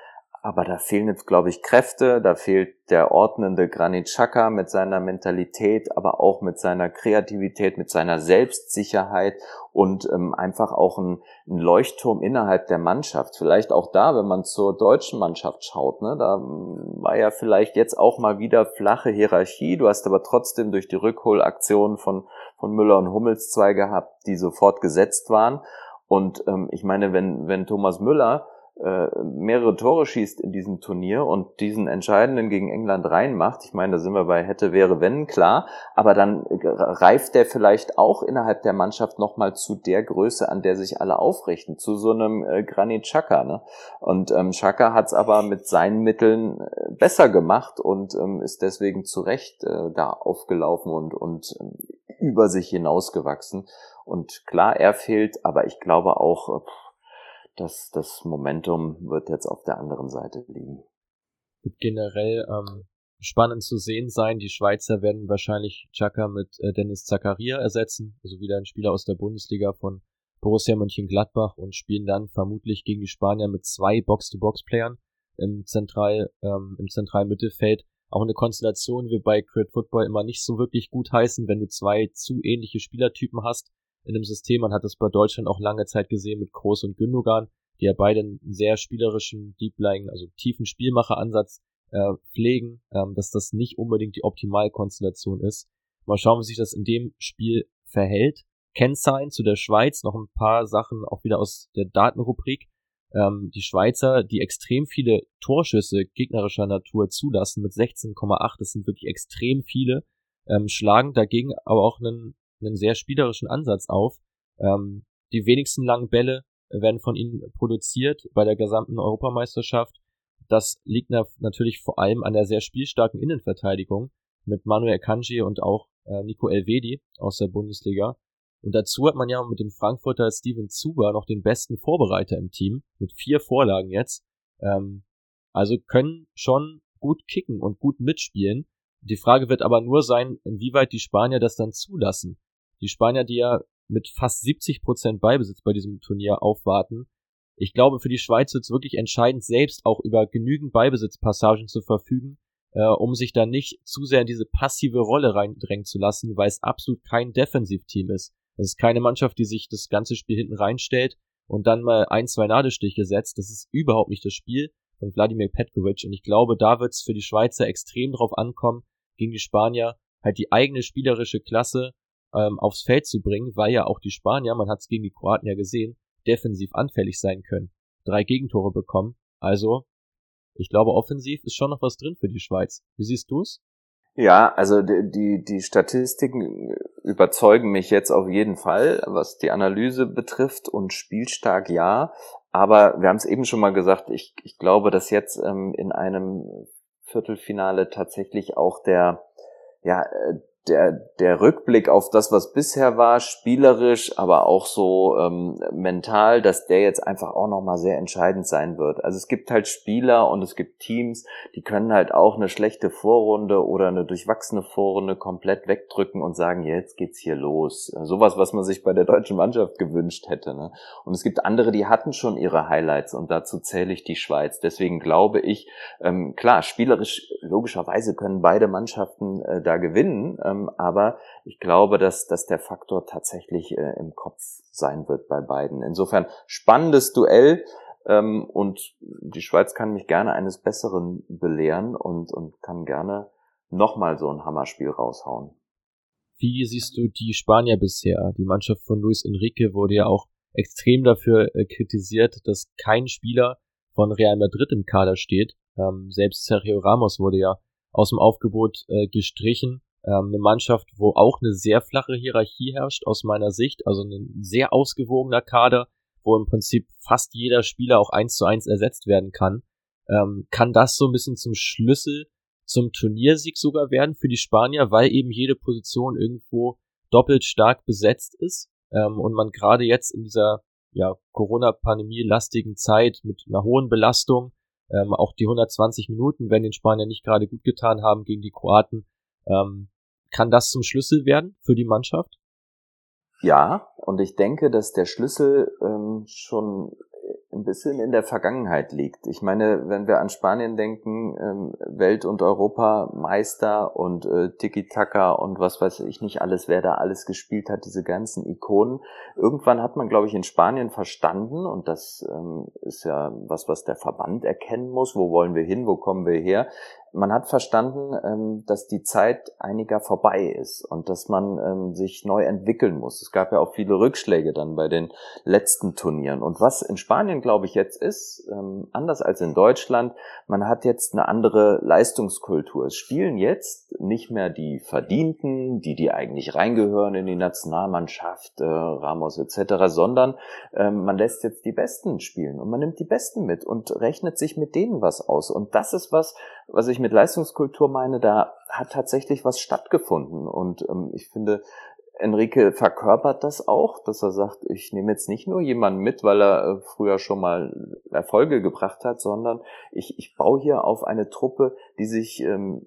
Aber da fehlen jetzt, glaube ich, Kräfte, da fehlt der ordnende Granit Xhaka mit seiner Mentalität, aber auch mit seiner Kreativität, mit seiner Selbstsicherheit und ähm, einfach auch ein, ein, Leuchtturm innerhalb der Mannschaft. Vielleicht auch da, wenn man zur deutschen Mannschaft schaut, ne, da mm, war ja vielleicht jetzt auch mal wieder flache Hierarchie. Du hast aber trotzdem durch die Rückholaktion von, von Müller und Hummels zwei gehabt, die sofort gesetzt waren. Und ähm, ich meine, wenn, wenn Thomas Müller äh, mehrere Tore schießt in diesem Turnier und diesen entscheidenden gegen England reinmacht, ich meine, da sind wir bei hätte, wäre, wenn, klar, aber dann reift der vielleicht auch innerhalb der Mannschaft nochmal zu der Größe, an der sich alle aufrichten, zu so einem äh, Granit Xhaka. Ne? Und ähm, Xhaka hat es aber mit seinen Mitteln äh, besser gemacht und ähm, ist deswegen zu Recht äh, da aufgelaufen und, und ähm, über sich hinausgewachsen. Und klar, er fehlt, aber ich glaube auch, äh, das, das Momentum wird jetzt auf der anderen Seite liegen. Generell ähm, spannend zu sehen sein. Die Schweizer werden wahrscheinlich Chaka mit äh, Dennis Zakaria ersetzen, also wieder ein Spieler aus der Bundesliga von Borussia Mönchengladbach und spielen dann vermutlich gegen die Spanier mit zwei Box-to-Box-Playern im Zentral, ähm, im zentralen Mittelfeld. Auch eine Konstellation wie bei Crit Football immer nicht so wirklich gut heißen, wenn du zwei zu ähnliche Spielertypen hast in dem System. Man hat es bei Deutschland auch lange Zeit gesehen mit Groß und Gündogan, die ja beide einen sehr spielerischen Deep also tiefen Spielmacheransatz äh, pflegen, ähm, dass das nicht unbedingt die Optimalkonstellation ist. Mal schauen, wie sich das in dem Spiel verhält. Kennzahlen zu der Schweiz, noch ein paar Sachen auch wieder aus der Datenrubrik. Ähm, die Schweizer, die extrem viele Torschüsse gegnerischer Natur zulassen mit 16,8, das sind wirklich extrem viele, ähm, schlagen dagegen aber auch einen einen sehr spielerischen Ansatz auf. Ähm, die wenigsten langen Bälle werden von ihnen produziert bei der gesamten Europameisterschaft. Das liegt natürlich vor allem an der sehr spielstarken Innenverteidigung mit Manuel Kanji und auch äh, Nico Elvedi aus der Bundesliga. Und dazu hat man ja mit dem Frankfurter Steven Zuber noch den besten Vorbereiter im Team mit vier Vorlagen jetzt. Ähm, also können schon gut kicken und gut mitspielen. Die Frage wird aber nur sein, inwieweit die Spanier das dann zulassen. Die Spanier, die ja mit fast 70 Prozent Beibesitz bei diesem Turnier aufwarten. Ich glaube, für die Schweiz wird es wirklich entscheidend, selbst auch über genügend Beibesitzpassagen zu verfügen, äh, um sich da nicht zu sehr in diese passive Rolle reindrängen zu lassen, weil es absolut kein Defensivteam ist. Es ist keine Mannschaft, die sich das ganze Spiel hinten reinstellt und dann mal ein, zwei Nadelstiche setzt. Das ist überhaupt nicht das Spiel von Wladimir Petkovic. Und ich glaube, da wird es für die Schweizer extrem drauf ankommen, gegen die Spanier halt die eigene spielerische Klasse ähm, aufs Feld zu bringen, weil ja auch die Spanier, man hat es gegen die Kroaten ja gesehen, defensiv anfällig sein können. Drei Gegentore bekommen. Also, ich glaube, offensiv ist schon noch was drin für die Schweiz. Wie siehst du's? Ja, also die, die, die Statistiken überzeugen mich jetzt auf jeden Fall, was die Analyse betrifft und spielstark ja. Aber wir haben es eben schon mal gesagt, ich, ich glaube, dass jetzt ähm, in einem Viertelfinale tatsächlich auch der, ja, äh, der, der Rückblick auf das, was bisher war, spielerisch, aber auch so ähm, mental, dass der jetzt einfach auch nochmal sehr entscheidend sein wird. Also es gibt halt Spieler und es gibt Teams, die können halt auch eine schlechte Vorrunde oder eine durchwachsene Vorrunde komplett wegdrücken und sagen, jetzt geht's hier los. Sowas, was man sich bei der deutschen Mannschaft gewünscht hätte. Ne? Und es gibt andere, die hatten schon ihre Highlights und dazu zähle ich die Schweiz. Deswegen glaube ich, ähm, klar, spielerisch logischerweise können beide Mannschaften äh, da gewinnen ähm, aber ich glaube, dass, dass der Faktor tatsächlich äh, im Kopf sein wird bei beiden. Insofern spannendes Duell. Ähm, und die Schweiz kann mich gerne eines Besseren belehren und, und kann gerne nochmal so ein Hammerspiel raushauen. Wie siehst du die Spanier bisher? Die Mannschaft von Luis Enrique wurde ja auch extrem dafür äh, kritisiert, dass kein Spieler von Real Madrid im Kader steht. Ähm, selbst Sergio Ramos wurde ja aus dem Aufgebot äh, gestrichen. Ähm, eine Mannschaft, wo auch eine sehr flache Hierarchie herrscht aus meiner Sicht, also ein sehr ausgewogener Kader, wo im Prinzip fast jeder Spieler auch eins zu eins ersetzt werden kann. Ähm, kann das so ein bisschen zum Schlüssel zum Turniersieg sogar werden für die Spanier, weil eben jede Position irgendwo doppelt stark besetzt ist ähm, und man gerade jetzt in dieser ja, Corona-Pandemie-lastigen Zeit mit einer hohen Belastung, ähm, auch die 120 Minuten, wenn den Spanier nicht gerade gut getan haben gegen die Kroaten, ähm, kann das zum Schlüssel werden für die Mannschaft? Ja, und ich denke, dass der Schlüssel ähm, schon ein bisschen in der Vergangenheit liegt. Ich meine, wenn wir an Spanien denken, ähm, Welt- und Europameister und äh, Tiki-Taka und was weiß ich nicht alles, wer da alles gespielt hat, diese ganzen Ikonen. Irgendwann hat man, glaube ich, in Spanien verstanden, und das ähm, ist ja was, was der Verband erkennen muss, wo wollen wir hin, wo kommen wir her, man hat verstanden, ähm, dass die Zeit einiger vorbei ist und dass man ähm, sich neu entwickeln muss. Es gab ja auch viele Rückschläge dann bei den letzten Turnieren. Und was in Spanien, glaube ich, jetzt ist, ähm, anders als in Deutschland, man hat jetzt eine andere Leistungskultur. Es spielen jetzt nicht mehr die Verdienten, die, die eigentlich reingehören in die Nationalmannschaft, äh, Ramos etc., sondern man lässt jetzt die Besten spielen und man nimmt die Besten mit und rechnet sich mit denen was aus. Und das ist was, was ich mit Leistungskultur meine, da hat tatsächlich was stattgefunden. Und ähm, ich finde, Enrique verkörpert das auch, dass er sagt, ich nehme jetzt nicht nur jemanden mit, weil er äh, früher schon mal Erfolge gebracht hat, sondern ich, ich baue hier auf eine Truppe, die sich ähm,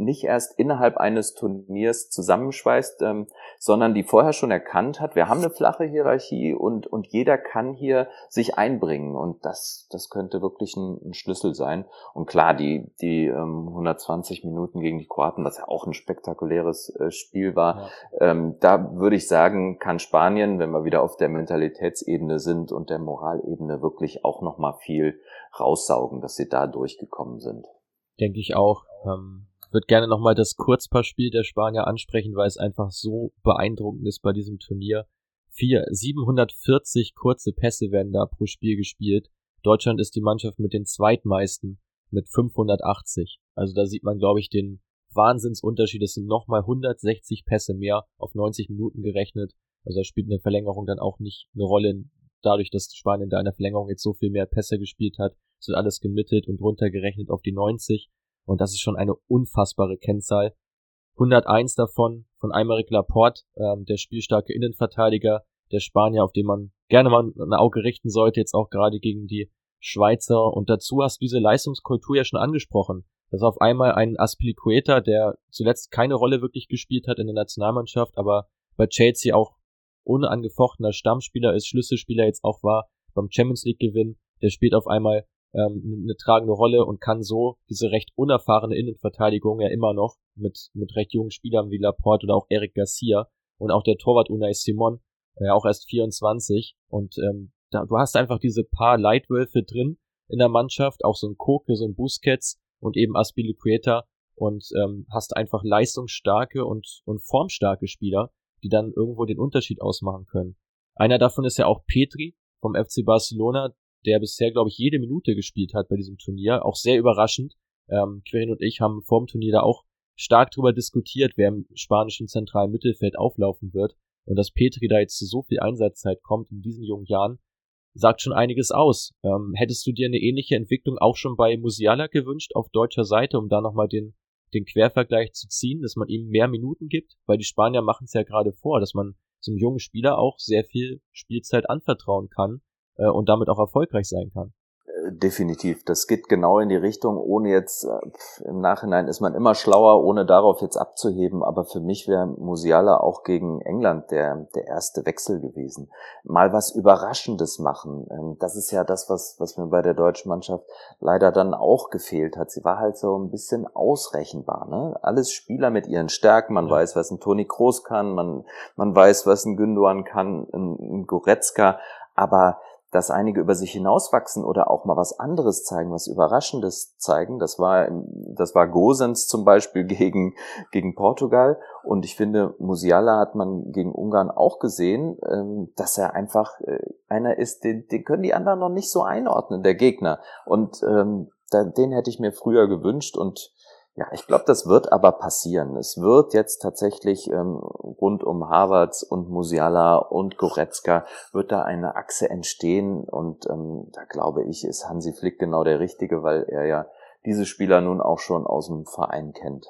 nicht erst innerhalb eines Turniers zusammenschweißt, ähm, sondern die vorher schon erkannt hat, wir haben eine flache Hierarchie und, und jeder kann hier sich einbringen. Und das, das könnte wirklich ein, ein Schlüssel sein. Und klar, die, die ähm, 120 Minuten gegen die Kroaten, was ja auch ein spektakuläres äh, Spiel war, ja. ähm, da würde ich sagen, kann Spanien, wenn wir wieder auf der Mentalitätsebene sind und der Moralebene, wirklich auch nochmal viel raussaugen, dass sie da durchgekommen sind. Denke ich auch. Ähm würde gerne nochmal das Kurzpassspiel der Spanier ansprechen, weil es einfach so beeindruckend ist bei diesem Turnier. Vier, 740 kurze Pässe werden da pro Spiel gespielt. Deutschland ist die Mannschaft mit den zweitmeisten mit 580. Also da sieht man, glaube ich, den Wahnsinnsunterschied. Es sind nochmal 160 Pässe mehr auf 90 Minuten gerechnet. Also da spielt eine Verlängerung dann auch nicht eine Rolle, dadurch, dass Spanien da in der Verlängerung jetzt so viel mehr Pässe gespielt hat. Es wird alles gemittelt und runtergerechnet auf die 90. Und das ist schon eine unfassbare Kennzahl. 101 davon von Aymeric Laporte, ähm, der spielstarke Innenverteidiger, der Spanier, auf den man gerne mal ein Auge richten sollte, jetzt auch gerade gegen die Schweizer. Und dazu hast du diese Leistungskultur ja schon angesprochen. Das ist auf einmal ein Aspilicueta, der zuletzt keine Rolle wirklich gespielt hat in der Nationalmannschaft, aber bei Chelsea auch unangefochtener Stammspieler ist, Schlüsselspieler jetzt auch war beim Champions League Gewinn. Der spielt auf einmal ähm, eine tragende Rolle und kann so diese recht unerfahrene Innenverteidigung ja immer noch mit, mit recht jungen Spielern wie Laporte oder auch Eric Garcia und auch der Torwart Unai Simon, ja äh, auch erst 24 und ähm, da, du hast einfach diese paar Leitwölfe drin in der Mannschaft, auch so ein Koke, so ein Busquets und eben Aspilicueta und ähm, hast einfach leistungsstarke und, und formstarke Spieler, die dann irgendwo den Unterschied ausmachen können. Einer davon ist ja auch Petri vom FC Barcelona, der bisher, glaube ich, jede Minute gespielt hat bei diesem Turnier. Auch sehr überraschend. Ähm, Querin und ich haben vor dem Turnier da auch stark drüber diskutiert, wer im spanischen zentralen Mittelfeld auflaufen wird. Und dass Petri da jetzt zu so viel Einsatzzeit kommt in diesen jungen Jahren, sagt schon einiges aus. Ähm, hättest du dir eine ähnliche Entwicklung auch schon bei Musiala gewünscht auf deutscher Seite, um da nochmal den, den Quervergleich zu ziehen, dass man ihm mehr Minuten gibt? Weil die Spanier machen es ja gerade vor, dass man so einem jungen Spieler auch sehr viel Spielzeit anvertrauen kann äh, und damit auch erfolgreich sein kann. Äh, definitiv. Das geht genau in die Richtung, ohne jetzt, äh, im Nachhinein ist man immer schlauer, ohne darauf jetzt abzuheben, aber für mich wäre Musiala auch gegen England der, der erste Wechsel gewesen. Mal was Überraschendes machen. Ähm, das ist ja das, was, was mir bei der deutschen Mannschaft leider dann auch gefehlt hat. Sie war halt so ein bisschen ausrechenbar, ne? Alles Spieler mit ihren Stärken. Man ja. weiß, was ein Toni Kroos kann, man, man weiß, was ein Gündogan kann, ein, ein Goretzka, aber dass einige über sich hinauswachsen oder auch mal was anderes zeigen, was Überraschendes zeigen. Das war, das war Gosens zum Beispiel gegen, gegen Portugal. Und ich finde, Musiala hat man gegen Ungarn auch gesehen, ähm, dass er einfach äh, einer ist, den, den können die anderen noch nicht so einordnen, der Gegner. Und ähm, den hätte ich mir früher gewünscht und ja, ich glaube, das wird aber passieren. Es wird jetzt tatsächlich ähm, rund um Harvards und Musiala und Goretzka wird da eine Achse entstehen und ähm, da glaube ich, ist Hansi Flick genau der Richtige, weil er ja diese Spieler nun auch schon aus dem Verein kennt.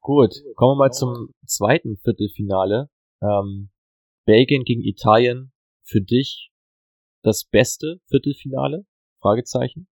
Gut, kommen wir mal zum zweiten Viertelfinale. Ähm, Belgien gegen Italien. Für dich das beste Viertelfinale? Fragezeichen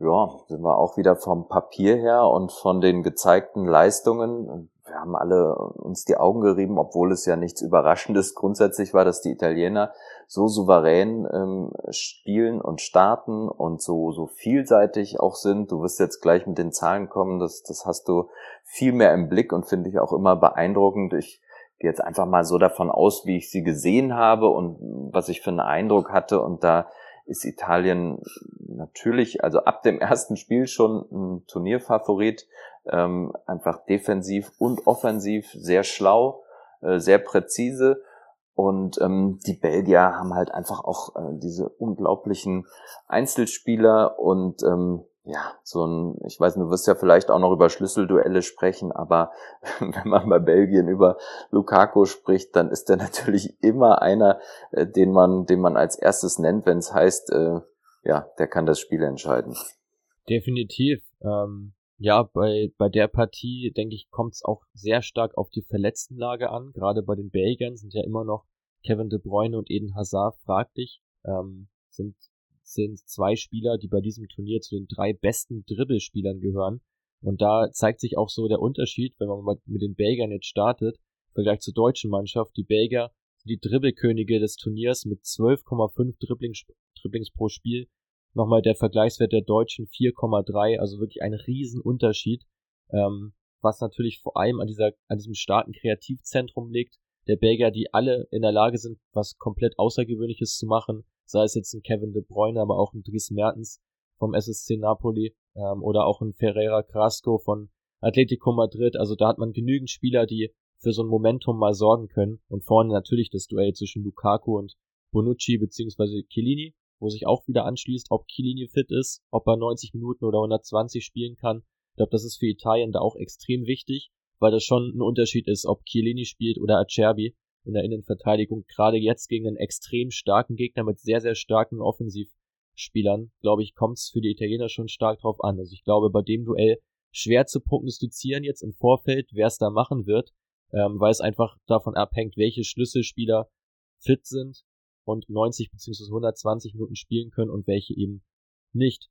ja, sind wir auch wieder vom Papier her und von den gezeigten Leistungen. Wir haben alle uns die Augen gerieben, obwohl es ja nichts Überraschendes grundsätzlich war, dass die Italiener so souverän ähm, spielen und starten und so, so vielseitig auch sind. Du wirst jetzt gleich mit den Zahlen kommen, das, das hast du viel mehr im Blick und finde ich auch immer beeindruckend. Ich gehe jetzt einfach mal so davon aus, wie ich sie gesehen habe und was ich für einen Eindruck hatte und da ist Italien natürlich, also ab dem ersten Spiel schon ein Turnierfavorit, ähm, einfach defensiv und offensiv sehr schlau, äh, sehr präzise. Und ähm, die Belgier haben halt einfach auch äh, diese unglaublichen Einzelspieler und ähm, ja, so ein, ich weiß, du wirst ja vielleicht auch noch über Schlüsselduelle sprechen, aber wenn man bei Belgien über Lukaku spricht, dann ist der natürlich immer einer, äh, den man, den man als erstes nennt, wenn es heißt, äh, ja, der kann das Spiel entscheiden. Definitiv. Ähm, ja, bei, bei der Partie, denke ich, kommt es auch sehr stark auf die Verletztenlage an. Gerade bei den Belgiern sind ja immer noch Kevin De Bruyne und Eden Hazard fraglich. Ähm, sind sind zwei Spieler, die bei diesem Turnier zu den drei besten Dribbelspielern gehören. Und da zeigt sich auch so der Unterschied, wenn man mit den Belgiern jetzt startet, im Vergleich zur deutschen Mannschaft. Die Belgier sind die Dribbelkönige des Turniers mit 12,5 Dribblings, Dribblings pro Spiel. Nochmal der Vergleichswert der Deutschen 4,3, also wirklich ein Riesenunterschied, ähm, was natürlich vor allem an dieser, an diesem starken Kreativzentrum liegt, der Belgier, die alle in der Lage sind, was komplett Außergewöhnliches zu machen, sei es jetzt ein Kevin De Bruyne, aber auch ein Dries Mertens vom SSC Napoli ähm, oder auch ein Ferreira Crasco von Atletico Madrid. Also da hat man genügend Spieler, die für so ein Momentum mal sorgen können. Und vorne natürlich das Duell zwischen Lukaku und Bonucci beziehungsweise Chiellini, wo sich auch wieder anschließt, ob Chiellini fit ist, ob er 90 Minuten oder 120 spielen kann. Ich glaube, das ist für Italien da auch extrem wichtig, weil das schon ein Unterschied ist, ob Chiellini spielt oder Acerbi in der Innenverteidigung. Gerade jetzt gegen einen extrem starken Gegner mit sehr, sehr starken Offensivspielern, glaube ich, kommt es für die Italiener schon stark drauf an. Also ich glaube, bei dem Duell schwer zu prognostizieren jetzt im Vorfeld, wer es da machen wird, ähm, weil es einfach davon abhängt, welche Schlüsselspieler fit sind und 90 bzw. 120 Minuten spielen können und welche eben nicht.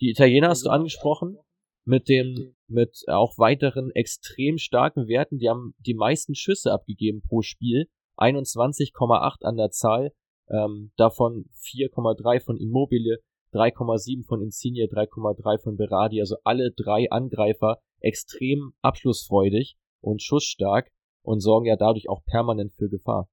Die Italiener hast du angesprochen mit dem, mit auch weiteren extrem starken Werten. Die haben die meisten Schüsse abgegeben pro Spiel. 21,8 an der Zahl. Ähm, davon 4,3 von Immobile, 3,7 von Insigne, 3,3 von Berardi. Also alle drei Angreifer extrem abschlussfreudig und schussstark und sorgen ja dadurch auch permanent für Gefahr.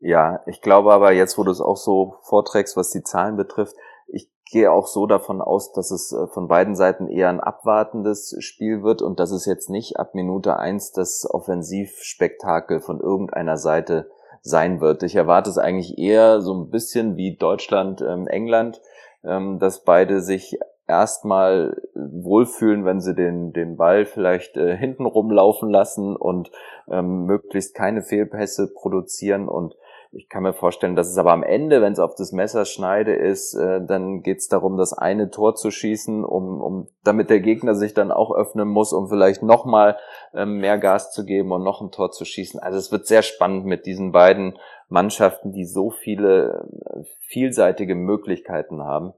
Ja, ich glaube aber jetzt, wo du es auch so vorträgst, was die Zahlen betrifft, ich gehe auch so davon aus, dass es äh, von beiden Seiten eher ein abwartendes Spiel wird und dass es jetzt nicht ab Minute eins das Offensivspektakel von irgendeiner Seite sein wird. Ich erwarte es eigentlich eher so ein bisschen wie Deutschland, ähm, England, ähm, dass beide sich erstmal wohlfühlen, wenn sie den, den Ball vielleicht äh, hinten rumlaufen lassen und ähm, möglichst keine Fehlpässe produzieren und ich kann mir vorstellen, dass es aber am Ende, wenn es auf das Messerschneide ist, äh, dann geht es darum, das eine Tor zu schießen, um, um damit der Gegner sich dann auch öffnen muss, um vielleicht nochmal ähm, mehr Gas zu geben und noch ein Tor zu schießen. Also es wird sehr spannend mit diesen beiden Mannschaften, die so viele äh, vielseitige Möglichkeiten haben.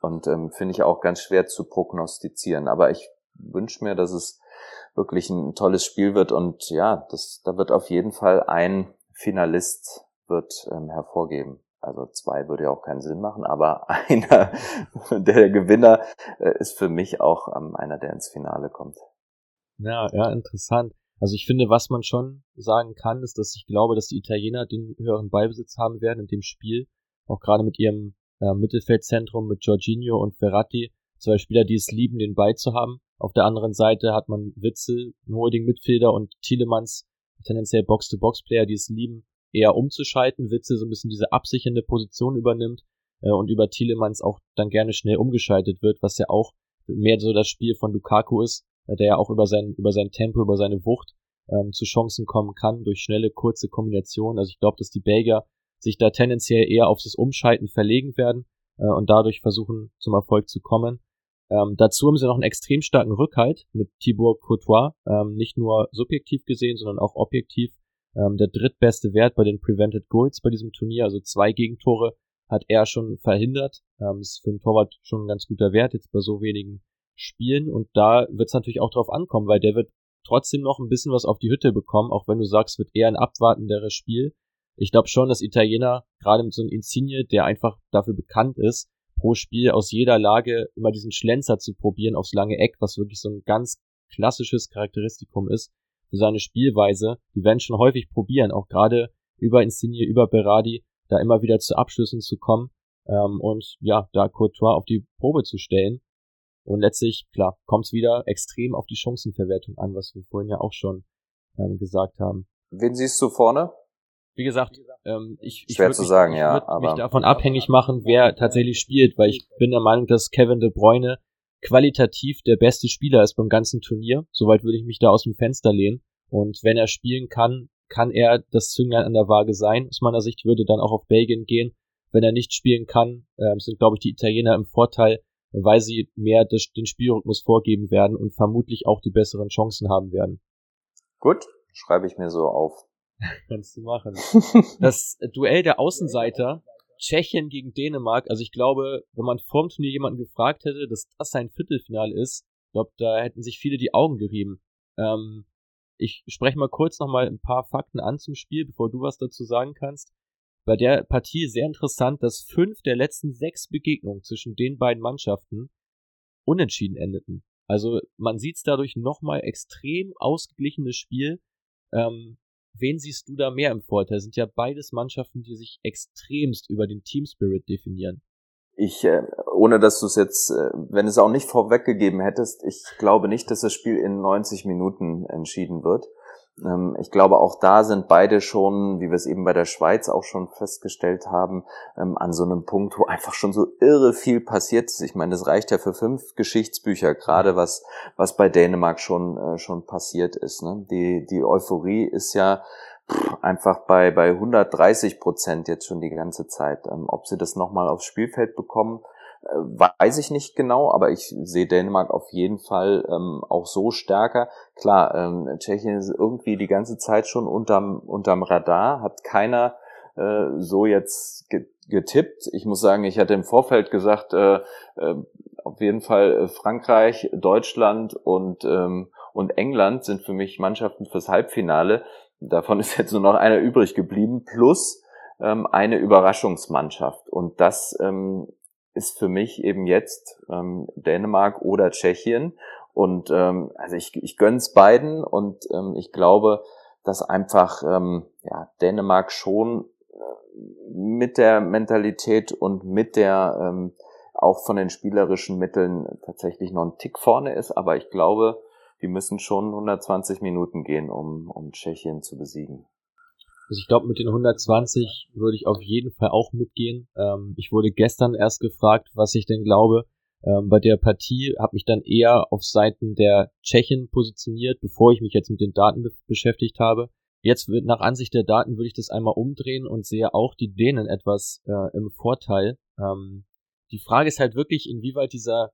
Und ähm, finde ich auch ganz schwer zu prognostizieren. Aber ich wünsche mir, dass es wirklich ein tolles Spiel wird. Und ja, das, da wird auf jeden Fall ein Finalist wird ähm, hervorgeben. Also zwei würde ja auch keinen Sinn machen, aber einer, der Gewinner, äh, ist für mich auch ähm, einer, der ins Finale kommt. Ja, ja, interessant. Also ich finde, was man schon sagen kann, ist, dass ich glaube, dass die Italiener den höheren Beibesitz haben werden in dem Spiel, auch gerade mit ihrem äh, Mittelfeldzentrum mit Jorginho und Ferrati, zwei Spieler, die es lieben, den Ball zu haben. Auf der anderen Seite hat man Witzel, einen Holding-Midfielder und Thielemanns, tendenziell Box-to-Box-Player, die es lieben, eher umzuschalten. Witzel so ein bisschen diese absichernde Position übernimmt äh, und über Thielemanns auch dann gerne schnell umgeschaltet wird, was ja auch mehr so das Spiel von Lukaku ist, äh, der ja auch über sein, über sein Tempo, über seine Wucht ähm, zu Chancen kommen kann durch schnelle, kurze Kombinationen. Also ich glaube, dass die Belgier sich da tendenziell eher auf das Umschalten verlegen werden äh, und dadurch versuchen, zum Erfolg zu kommen. Ähm, dazu haben sie noch einen extrem starken Rückhalt mit Thibaut Courtois, ähm, nicht nur subjektiv gesehen, sondern auch objektiv. Ähm, der drittbeste Wert bei den Prevented Goals bei diesem Turnier, also zwei Gegentore, hat er schon verhindert. Ähm, ist für einen Torwart schon ein ganz guter Wert jetzt bei so wenigen Spielen. Und da wird es natürlich auch drauf ankommen, weil der wird trotzdem noch ein bisschen was auf die Hütte bekommen, auch wenn du sagst, wird eher ein abwartenderes Spiel. Ich glaube schon, dass Italiener, gerade mit so einem Insigne, der einfach dafür bekannt ist, pro Spiel aus jeder Lage immer diesen Schlenzer zu probieren aufs lange Eck, was wirklich so ein ganz klassisches Charakteristikum ist für seine Spielweise. Die werden schon häufig probieren, auch gerade über Insigne, über Berardi, da immer wieder zu Abschlüssen zu kommen ähm, und ja, da Courtois auf die Probe zu stellen. Und letztlich, klar, kommt es wieder extrem auf die Chancenverwertung an, was wir vorhin ja auch schon ähm, gesagt haben. Wen siehst du vorne? Wie gesagt, ähm, ich, ich würde mich, ja, würd mich davon abhängig machen, wer tatsächlich spielt, weil ich bin der Meinung, dass Kevin De Bruyne qualitativ der beste Spieler ist beim ganzen Turnier. Soweit würde ich mich da aus dem Fenster lehnen. Und wenn er spielen kann, kann er das Zünglein an der Waage sein. Aus meiner Sicht würde dann auch auf Belgien gehen. Wenn er nicht spielen kann, äh, sind, glaube ich, die Italiener im Vorteil, weil sie mehr des, den Spielrhythmus vorgeben werden und vermutlich auch die besseren Chancen haben werden. Gut, schreibe ich mir so auf. Kannst du machen. Das Duell der Außenseiter, Tschechien gegen Dänemark, also ich glaube, wenn man vorm Turnier jemanden gefragt hätte, dass das sein Viertelfinale ist, ich glaube, da hätten sich viele die Augen gerieben. Ähm, ich spreche mal kurz nochmal ein paar Fakten an zum Spiel, bevor du was dazu sagen kannst. Bei der Partie sehr interessant, dass fünf der letzten sechs Begegnungen zwischen den beiden Mannschaften unentschieden endeten. Also man sieht es dadurch nochmal extrem ausgeglichenes Spiel. Ähm, Wen siehst du da mehr im Vorteil? Sind ja beides Mannschaften, die sich extremst über den Team Spirit definieren. Ich, äh, ohne dass du es jetzt, äh, wenn es auch nicht vorweggegeben hättest, ich glaube nicht, dass das Spiel in 90 Minuten entschieden wird. Ähm, ich glaube, auch da sind beide schon, wie wir es eben bei der Schweiz auch schon festgestellt haben, ähm, an so einem Punkt, wo einfach schon so irre viel passiert ist. Ich meine, das reicht ja für fünf Geschichtsbücher, gerade was, was bei Dänemark schon, äh, schon passiert ist. Ne? Die, die Euphorie ist ja einfach bei, bei 130 Prozent jetzt schon die ganze Zeit. Ähm, ob sie das nochmal aufs Spielfeld bekommen, weiß ich nicht genau, aber ich sehe Dänemark auf jeden Fall ähm, auch so stärker. Klar, ähm, Tschechien ist irgendwie die ganze Zeit schon unterm, unterm Radar, hat keiner äh, so jetzt getippt. Ich muss sagen, ich hatte im Vorfeld gesagt, äh, äh, auf jeden Fall äh, Frankreich, Deutschland und, ähm, und England sind für mich Mannschaften fürs Halbfinale. Davon ist jetzt nur noch einer übrig geblieben, plus ähm, eine Überraschungsmannschaft. Und das ähm, ist für mich eben jetzt ähm, Dänemark oder Tschechien. Und ähm, also ich, ich gönn's beiden und ähm, ich glaube, dass einfach ähm, ja, Dänemark schon äh, mit der Mentalität und mit der ähm, auch von den spielerischen Mitteln tatsächlich noch ein Tick vorne ist. Aber ich glaube, die müssen schon 120 Minuten gehen, um, um Tschechien zu besiegen. Also ich glaube, mit den 120 würde ich auf jeden Fall auch mitgehen. Ähm, ich wurde gestern erst gefragt, was ich denn glaube. Ähm, bei der Partie habe mich dann eher auf Seiten der Tschechen positioniert, bevor ich mich jetzt mit den Daten be beschäftigt habe. Jetzt wird nach Ansicht der Daten würde ich das einmal umdrehen und sehe auch die Dänen etwas äh, im Vorteil. Ähm, die Frage ist halt wirklich, inwieweit dieser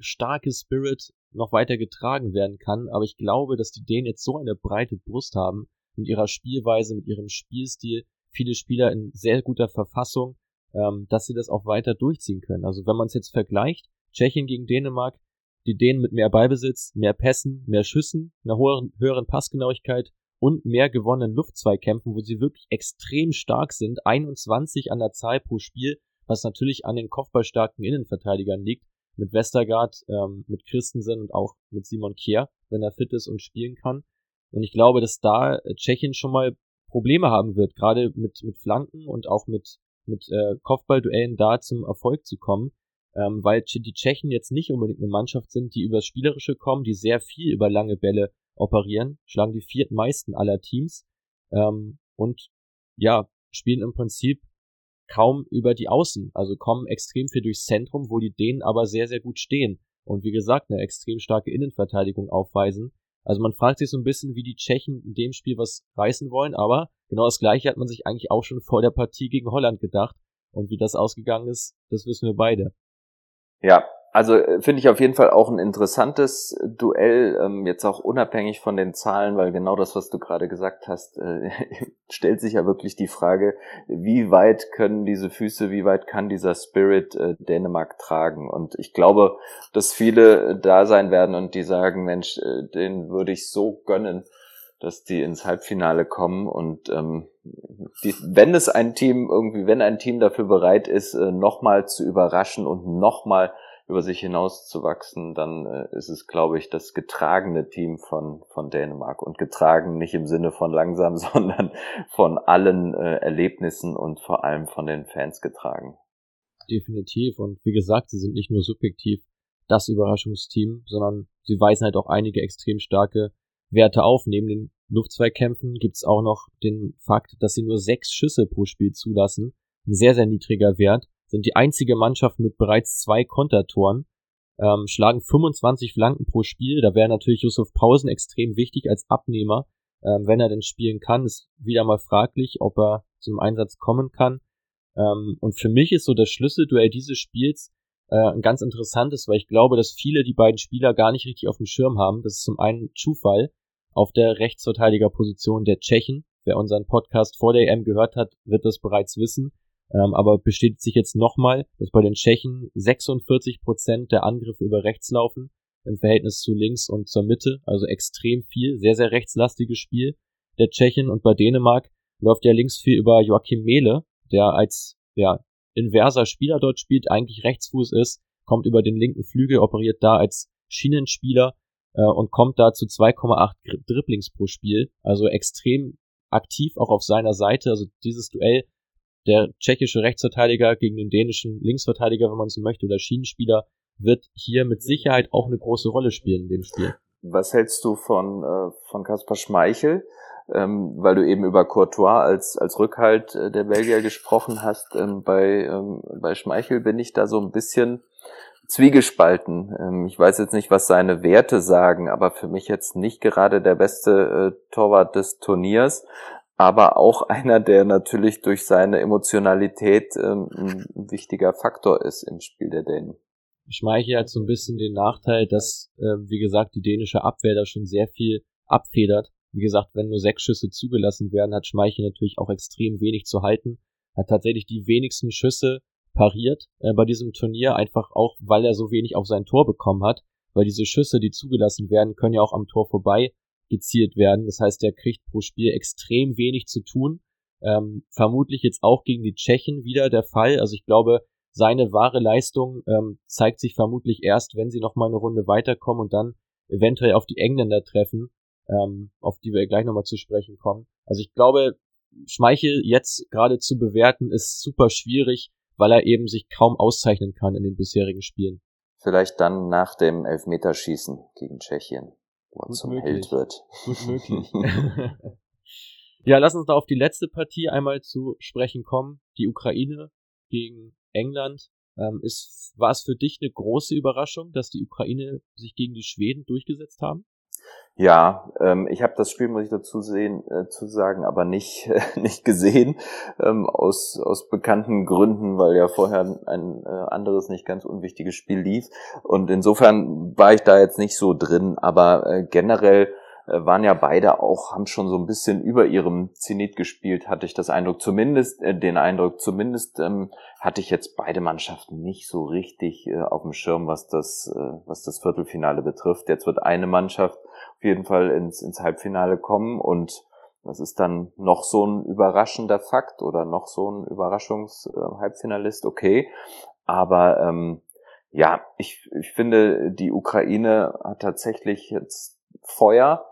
starke Spirit noch weiter getragen werden kann. Aber ich glaube, dass die Dänen jetzt so eine breite Brust haben, mit ihrer Spielweise, mit ihrem Spielstil, viele Spieler in sehr guter Verfassung, ähm, dass sie das auch weiter durchziehen können. Also wenn man es jetzt vergleicht, Tschechien gegen Dänemark, die Dänen mit mehr Ballbesitz, mehr Pässen, mehr Schüssen, einer höheren, höheren Passgenauigkeit und mehr gewonnenen Luftzweikämpfen, wo sie wirklich extrem stark sind, 21 an der Zahl pro Spiel, was natürlich an den kopfballstarken Innenverteidigern liegt, mit Westergaard, ähm, mit Christensen und auch mit Simon Kier, wenn er fit ist und spielen kann. Und ich glaube, dass da äh, Tschechien schon mal Probleme haben wird, gerade mit, mit Flanken und auch mit, mit äh, Kopfballduellen da zum Erfolg zu kommen, ähm, weil die Tschechen jetzt nicht unbedingt eine Mannschaft sind, die übers Spielerische kommen, die sehr viel über lange Bälle operieren, schlagen die viertmeisten aller Teams ähm, und ja, spielen im Prinzip kaum über die Außen, also kommen extrem viel durchs Zentrum, wo die Dänen aber sehr, sehr gut stehen und wie gesagt eine extrem starke Innenverteidigung aufweisen. Also man fragt sich so ein bisschen, wie die Tschechen in dem Spiel was reißen wollen, aber genau das gleiche hat man sich eigentlich auch schon vor der Partie gegen Holland gedacht. Und wie das ausgegangen ist, das wissen wir beide. Ja, also äh, finde ich auf jeden Fall auch ein interessantes Duell, ähm, jetzt auch unabhängig von den Zahlen, weil genau das, was du gerade gesagt hast, äh, stellt sich ja wirklich die Frage, wie weit können diese Füße, wie weit kann dieser Spirit äh, Dänemark tragen? Und ich glaube, dass viele da sein werden und die sagen, Mensch, äh, den würde ich so gönnen, dass die ins Halbfinale kommen und ähm, die, wenn es ein Team irgendwie, wenn ein Team dafür bereit ist, äh, nochmal zu überraschen und nochmal über sich hinaus zu wachsen, dann äh, ist es, glaube ich, das getragene Team von, von Dänemark. Und getragen nicht im Sinne von langsam, sondern von allen äh, Erlebnissen und vor allem von den Fans getragen. Definitiv. Und wie gesagt, sie sind nicht nur subjektiv das Überraschungsteam, sondern sie weisen halt auch einige extrem starke Werte auf. Neben den Luftzweikämpfen gibt's auch noch den Fakt, dass sie nur sechs Schüsse pro Spiel zulassen. Ein sehr, sehr niedriger Wert sind die einzige Mannschaft mit bereits zwei Kontertoren, ähm, schlagen 25 Flanken pro Spiel. Da wäre natürlich Yusuf Pausen extrem wichtig als Abnehmer, ähm, wenn er denn spielen kann. Ist wieder mal fraglich, ob er zum Einsatz kommen kann. Ähm, und für mich ist so das Schlüsselduell dieses Spiels äh, ein ganz interessantes, weil ich glaube, dass viele die beiden Spieler gar nicht richtig auf dem Schirm haben. Das ist zum einen Zufall auf der Rechtsverteidigerposition der Tschechen. Wer unseren Podcast vor der EM gehört hat, wird das bereits wissen. Ähm, aber bestätigt sich jetzt nochmal, dass bei den Tschechen 46 Prozent der Angriffe über rechts laufen im Verhältnis zu links und zur Mitte, also extrem viel, sehr, sehr rechtslastiges Spiel der Tschechen. Und bei Dänemark läuft ja links viel über Joachim Mehle, der als ja, inverser Spieler dort spielt, eigentlich Rechtsfuß ist, kommt über den linken Flügel, operiert da als Schienenspieler äh, und kommt da zu 2,8 Dribblings pro Spiel, also extrem aktiv auch auf seiner Seite. Also dieses Duell der tschechische Rechtsverteidiger gegen den dänischen Linksverteidiger, wenn man so möchte, oder Schienenspieler, wird hier mit Sicherheit auch eine große Rolle spielen in dem Spiel. Was hältst du von, äh, von Kaspar Schmeichel? Ähm, weil du eben über Courtois als, als Rückhalt äh, der Belgier gesprochen hast. Ähm, bei, ähm, bei Schmeichel bin ich da so ein bisschen zwiegespalten. Ähm, ich weiß jetzt nicht, was seine Werte sagen, aber für mich jetzt nicht gerade der beste äh, Torwart des Turniers aber auch einer, der natürlich durch seine Emotionalität ähm, ein wichtiger Faktor ist im Spiel der Dänen. Schmeichel hat so ein bisschen den Nachteil, dass, äh, wie gesagt, die dänische Abwehr da schon sehr viel abfedert. Wie gesagt, wenn nur sechs Schüsse zugelassen werden, hat Schmeichel natürlich auch extrem wenig zu halten. Hat tatsächlich die wenigsten Schüsse pariert äh, bei diesem Turnier, einfach auch, weil er so wenig auf sein Tor bekommen hat. Weil diese Schüsse, die zugelassen werden, können ja auch am Tor vorbei gezielt werden. Das heißt, der kriegt pro Spiel extrem wenig zu tun. Ähm, vermutlich jetzt auch gegen die Tschechen wieder der Fall. Also ich glaube, seine wahre Leistung ähm, zeigt sich vermutlich erst, wenn sie nochmal eine Runde weiterkommen und dann eventuell auf die Engländer treffen, ähm, auf die wir gleich nochmal zu sprechen kommen. Also ich glaube, Schmeichel jetzt gerade zu bewerten ist super schwierig, weil er eben sich kaum auszeichnen kann in den bisherigen Spielen. Vielleicht dann nach dem Elfmeterschießen gegen Tschechien wo zum möglich. Held wird. Gut möglich. ja, lass uns da auf die letzte Partie einmal zu sprechen kommen. Die Ukraine gegen England. Ähm, ist, war es für dich eine große Überraschung, dass die Ukraine sich gegen die Schweden durchgesetzt haben? Ja, ähm, ich habe das Spiel, muss ich dazu sehen, äh, zu sagen, aber nicht äh, nicht gesehen ähm, aus aus bekannten Gründen, weil ja vorher ein äh, anderes nicht ganz unwichtiges Spiel lief. Und insofern war ich da jetzt nicht so drin, aber äh, generell waren ja beide auch haben schon so ein bisschen über ihrem Zenit gespielt, hatte ich das Eindruck, zumindest äh, den Eindruck, zumindest ähm, hatte ich jetzt beide Mannschaften nicht so richtig äh, auf dem Schirm, was das äh, was das Viertelfinale betrifft. Jetzt wird eine Mannschaft auf jeden Fall ins, ins Halbfinale kommen und das ist dann noch so ein überraschender Fakt oder noch so ein Überraschungs-Halbfinalist, äh, okay. Aber ähm, ja, ich, ich finde, die Ukraine hat tatsächlich jetzt Feuer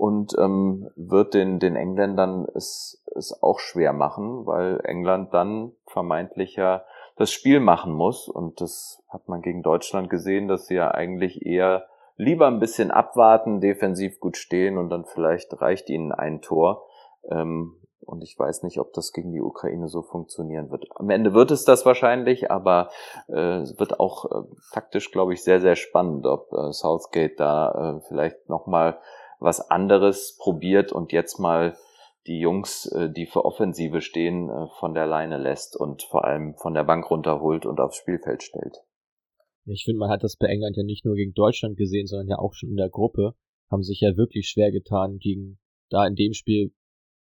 und ähm, wird den, den Engländern es, es auch schwer machen, weil England dann vermeintlich ja das Spiel machen muss. Und das hat man gegen Deutschland gesehen, dass sie ja eigentlich eher lieber ein bisschen abwarten, defensiv gut stehen und dann vielleicht reicht ihnen ein Tor. Ähm, und ich weiß nicht, ob das gegen die Ukraine so funktionieren wird. Am Ende wird es das wahrscheinlich, aber äh, es wird auch äh, taktisch, glaube ich, sehr, sehr spannend, ob äh, Southgate da äh, vielleicht nochmal was anderes probiert und jetzt mal die Jungs, äh, die für Offensive stehen, äh, von der Leine lässt und vor allem von der Bank runterholt und aufs Spielfeld stellt. Ich finde, man hat das bei England ja nicht nur gegen Deutschland gesehen, sondern ja auch schon in der Gruppe. Haben sich ja wirklich schwer getan gegen da in dem Spiel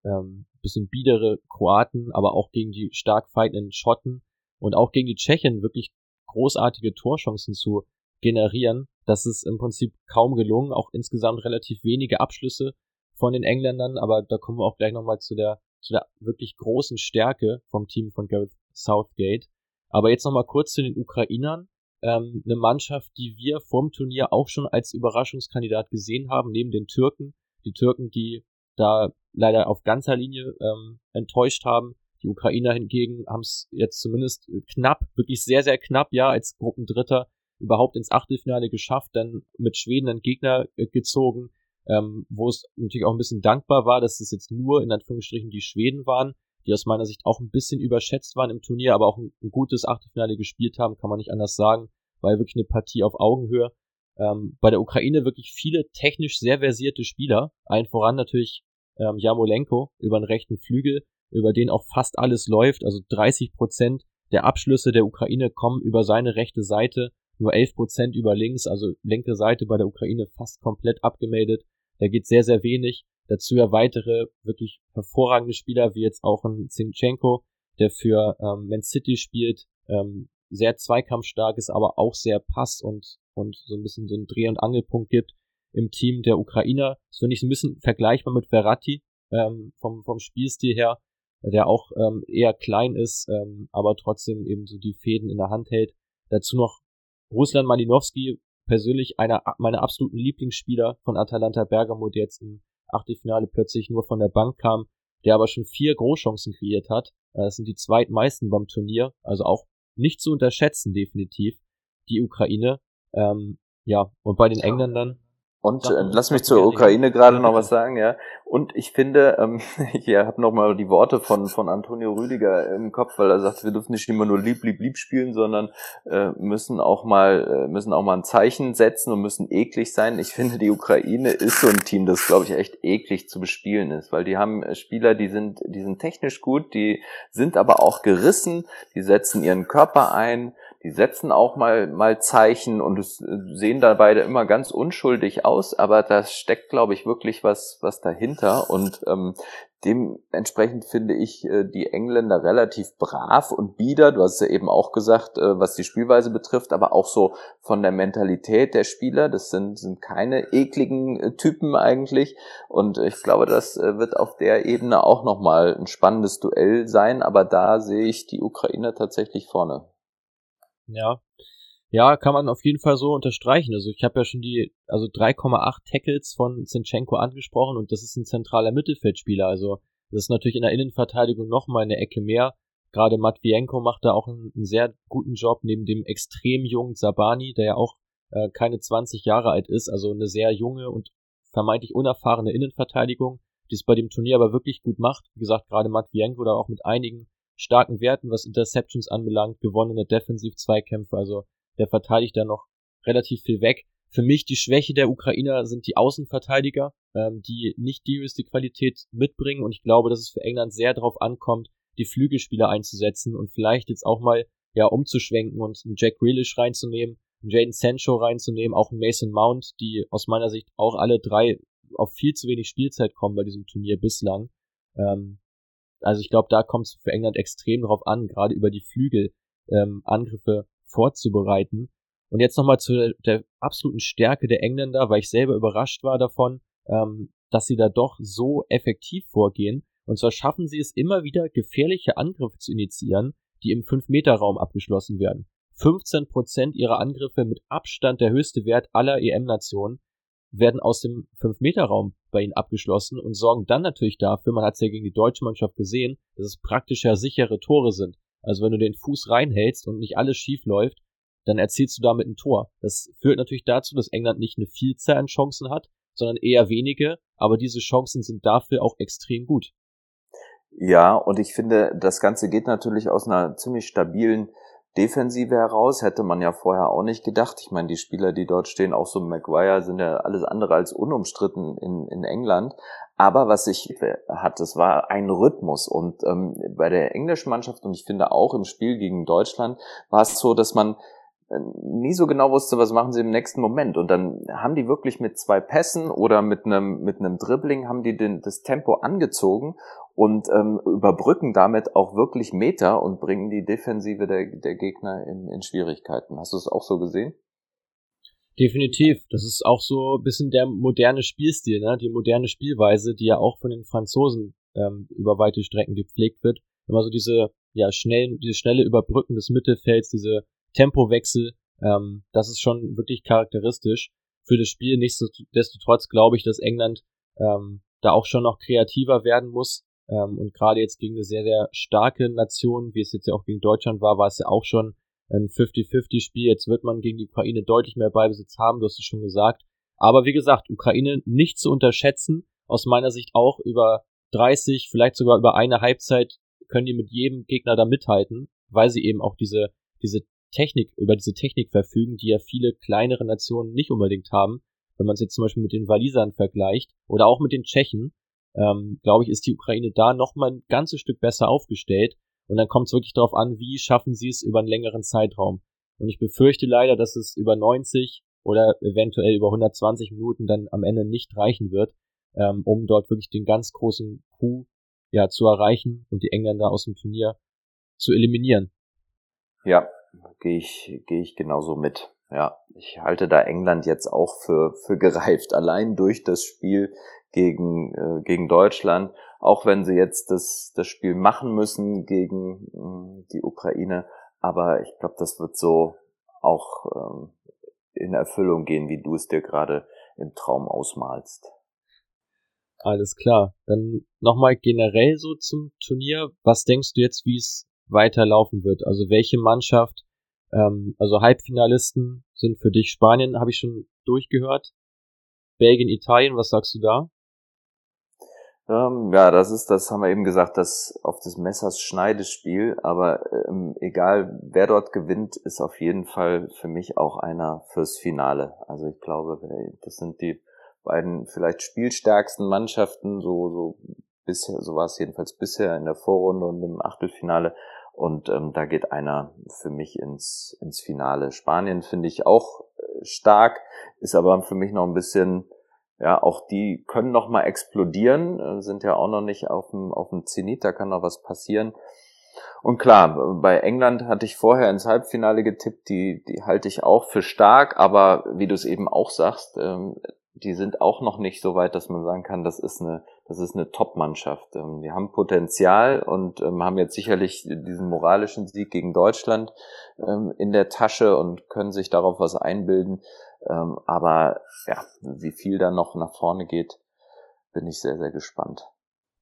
ähm, bisschen biedere Kroaten, aber auch gegen die stark fightenden Schotten und auch gegen die Tschechen wirklich großartige Torchancen zu generieren. Das ist im Prinzip kaum gelungen, auch insgesamt relativ wenige Abschlüsse von den Engländern, aber da kommen wir auch gleich nochmal zu der, zu der wirklich großen Stärke vom Team von Gareth Southgate. Aber jetzt nochmal kurz zu den Ukrainern. Ähm, eine Mannschaft, die wir vorm Turnier auch schon als Überraschungskandidat gesehen haben, neben den Türken. Die Türken, die da leider auf ganzer Linie ähm, enttäuscht haben. Die Ukrainer hingegen haben es jetzt zumindest knapp, wirklich sehr, sehr knapp, ja, als Gruppendritter überhaupt ins Achtelfinale geschafft, dann mit Schweden einen Gegner äh, gezogen, ähm, wo es natürlich auch ein bisschen dankbar war, dass es jetzt nur in Anführungsstrichen die Schweden waren, die aus meiner Sicht auch ein bisschen überschätzt waren im Turnier, aber auch ein, ein gutes Achtelfinale gespielt haben, kann man nicht anders sagen. Ja wirklich eine Partie auf Augenhöhe. Ähm, bei der Ukraine wirklich viele technisch sehr versierte Spieler, allen voran natürlich ähm, Jamolenko über den rechten Flügel, über den auch fast alles läuft. Also 30 Prozent der Abschlüsse der Ukraine kommen über seine rechte Seite, nur 11 Prozent über links, also linke Seite bei der Ukraine fast komplett abgemeldet. Da geht sehr, sehr wenig. Dazu ja weitere wirklich hervorragende Spieler, wie jetzt auch ein Zinchenko, der für ähm, Man City spielt, ähm, sehr zweikampfstark ist, aber auch sehr pass und, und so ein bisschen so einen Dreh- und Angelpunkt gibt im Team der Ukrainer. Das finde ich ein bisschen vergleichbar mit Verratti ähm, vom, vom Spielstil her, der auch ähm, eher klein ist, ähm, aber trotzdem eben so die Fäden in der Hand hält. Dazu noch Ruslan Malinowski, persönlich einer meiner absoluten Lieblingsspieler von Atalanta Bergamo, der jetzt im Achtelfinale plötzlich nur von der Bank kam, der aber schon vier Großchancen kreiert hat. Äh, das sind die zweitmeisten beim Turnier, also auch nicht zu unterschätzen definitiv, die Ukraine. Ähm, ja, und bei den Engländern und äh, lass mich zur Ukraine gerade noch was sagen, ja. Und ich finde, ähm, ich habe noch mal die Worte von von Antonio Rüdiger im Kopf, weil er sagt, wir dürfen nicht immer nur lieb, lieb, lieb spielen, sondern äh, müssen auch mal äh, müssen auch mal ein Zeichen setzen und müssen eklig sein. Ich finde, die Ukraine ist so ein Team, das glaube ich echt eklig zu bespielen ist, weil die haben äh, Spieler, die sind die sind technisch gut, die sind aber auch gerissen, die setzen ihren Körper ein die setzen auch mal, mal Zeichen und äh, sehen da beide immer ganz unschuldig aus, aber da steckt, glaube ich, wirklich was, was dahinter und ähm, dementsprechend finde ich äh, die Engländer relativ brav und bieder. Du hast ja eben auch gesagt, äh, was die Spielweise betrifft, aber auch so von der Mentalität der Spieler. Das sind, sind keine ekligen äh, Typen eigentlich. Und ich glaube, das äh, wird auf der Ebene auch nochmal ein spannendes Duell sein. Aber da sehe ich die Ukraine tatsächlich vorne. Ja. Ja, kann man auf jeden Fall so unterstreichen. Also ich habe ja schon die, also 3,8 Tackles von Zinchenko angesprochen und das ist ein zentraler Mittelfeldspieler. Also das ist natürlich in der Innenverteidigung nochmal eine Ecke mehr. Gerade Matvienko macht da auch einen, einen, sehr guten Job neben dem extrem jungen Sabani, der ja auch äh, keine 20 Jahre alt ist, also eine sehr junge und vermeintlich unerfahrene Innenverteidigung, die es bei dem Turnier aber wirklich gut macht. Wie gesagt, gerade Matvienko da auch mit einigen starken Werten, was Interceptions anbelangt, gewonnene Defensiv-Zweikämpfe, also der verteidigt da noch relativ viel weg. Für mich die Schwäche der Ukrainer sind die Außenverteidiger, ähm, die nicht die höchste Qualität mitbringen und ich glaube, dass es für England sehr darauf ankommt, die Flügelspieler einzusetzen und vielleicht jetzt auch mal ja umzuschwenken und einen Jack Grealish reinzunehmen, einen Jaden Sancho reinzunehmen, auch einen Mason Mount, die aus meiner Sicht auch alle drei auf viel zu wenig Spielzeit kommen bei diesem Turnier bislang. Ähm, also ich glaube, da kommt es für England extrem drauf an, gerade über die Flügel ähm, Angriffe vorzubereiten. Und jetzt nochmal zu der, der, absoluten Stärke der Engländer, weil ich selber überrascht war davon, ähm, dass sie da doch so effektiv vorgehen. Und zwar schaffen sie es immer wieder, gefährliche Angriffe zu initiieren, die im 5-Meter-Raum abgeschlossen werden. 15% ihrer Angriffe mit Abstand der höchste Wert aller EM-Nationen werden aus dem 5-Meter-Raum bei ihnen abgeschlossen und sorgen dann natürlich dafür, man hat es ja gegen die deutsche Mannschaft gesehen, dass es praktisch ja sichere Tore sind. Also wenn du den Fuß reinhältst und nicht alles schief läuft, dann erzielst du damit ein Tor. Das führt natürlich dazu, dass England nicht eine Vielzahl an Chancen hat, sondern eher wenige, aber diese Chancen sind dafür auch extrem gut. Ja, und ich finde, das Ganze geht natürlich aus einer ziemlich stabilen Defensive heraus. Hätte man ja vorher auch nicht gedacht. Ich meine, die Spieler, die dort stehen, auch so Maguire, sind ja alles andere als unumstritten in, in England. Aber was ich hatte, es war ein Rhythmus. Und ähm, bei der englischen Mannschaft und ich finde auch im Spiel gegen Deutschland war es so, dass man nie so genau wusste, was machen sie im nächsten Moment. Und dann haben die wirklich mit zwei Pässen oder mit einem, mit einem Dribbling haben die den, das Tempo angezogen und ähm, überbrücken damit auch wirklich Meter und bringen die Defensive der, der Gegner in, in Schwierigkeiten. Hast du es auch so gesehen? Definitiv. Das ist auch so ein bisschen der moderne Spielstil, ne? die moderne Spielweise, die ja auch von den Franzosen ähm, über weite Strecken gepflegt wird. Immer so diese ja schnellen, diese schnelle Überbrücken des Mittelfelds, diese Tempowechsel, ähm, das ist schon wirklich charakteristisch für das Spiel. Nichtsdestotrotz glaube ich, dass England ähm, da auch schon noch kreativer werden muss. Ähm, und gerade jetzt gegen eine sehr, sehr starke Nation, wie es jetzt ja auch gegen Deutschland war, war es ja auch schon ein 50-50-Spiel. Jetzt wird man gegen die Ukraine deutlich mehr Beibesitz haben, du hast es schon gesagt. Aber wie gesagt, Ukraine nicht zu unterschätzen, aus meiner Sicht auch über 30, vielleicht sogar über eine Halbzeit können die mit jedem Gegner da mithalten, weil sie eben auch diese, diese Technik, über diese Technik verfügen, die ja viele kleinere Nationen nicht unbedingt haben. Wenn man es jetzt zum Beispiel mit den Walisern vergleicht oder auch mit den Tschechen, ähm, glaube ich, ist die Ukraine da nochmal ein ganzes Stück besser aufgestellt. Und dann kommt es wirklich darauf an, wie schaffen sie es über einen längeren Zeitraum. Und ich befürchte leider, dass es über 90 oder eventuell über 120 Minuten dann am Ende nicht reichen wird, ähm, um dort wirklich den ganz großen Coup ja, zu erreichen und die Engländer aus dem Turnier zu eliminieren. Ja, gehe ich, gehe ich genauso mit. Ja, ich halte da England jetzt auch für, für gereift, allein durch das Spiel gegen, äh, gegen Deutschland, auch wenn sie jetzt das, das Spiel machen müssen gegen äh, die Ukraine. Aber ich glaube, das wird so auch ähm, in Erfüllung gehen, wie du es dir gerade im Traum ausmalst. Alles klar. Dann nochmal generell so zum Turnier. Was denkst du jetzt, wie es weiterlaufen wird. Also welche Mannschaft, ähm, also Halbfinalisten sind für dich Spanien, habe ich schon durchgehört. Belgien, Italien, was sagst du da? Ähm, ja, das ist, das haben wir eben gesagt, das auf des Messers Schneidespiel. Aber ähm, egal, wer dort gewinnt, ist auf jeden Fall für mich auch einer fürs Finale. Also ich glaube, das sind die beiden vielleicht spielstärksten Mannschaften, so, so bisher, so war es jedenfalls bisher in der Vorrunde und im Achtelfinale. Und ähm, da geht einer für mich ins, ins Finale. Spanien finde ich auch äh, stark, ist aber für mich noch ein bisschen, ja, auch die können noch mal explodieren, äh, sind ja auch noch nicht auf dem, auf dem Zenit, da kann noch was passieren. Und klar, bei England hatte ich vorher ins Halbfinale getippt, die, die halte ich auch für stark, aber wie du es eben auch sagst, ähm, die sind auch noch nicht so weit, dass man sagen kann, das ist eine, das ist eine Top-Mannschaft. Ähm, die haben Potenzial und ähm, haben jetzt sicherlich diesen moralischen Sieg gegen Deutschland ähm, in der Tasche und können sich darauf was einbilden. aber ja, wie viel da noch nach vorne geht, bin ich sehr, sehr gespannt.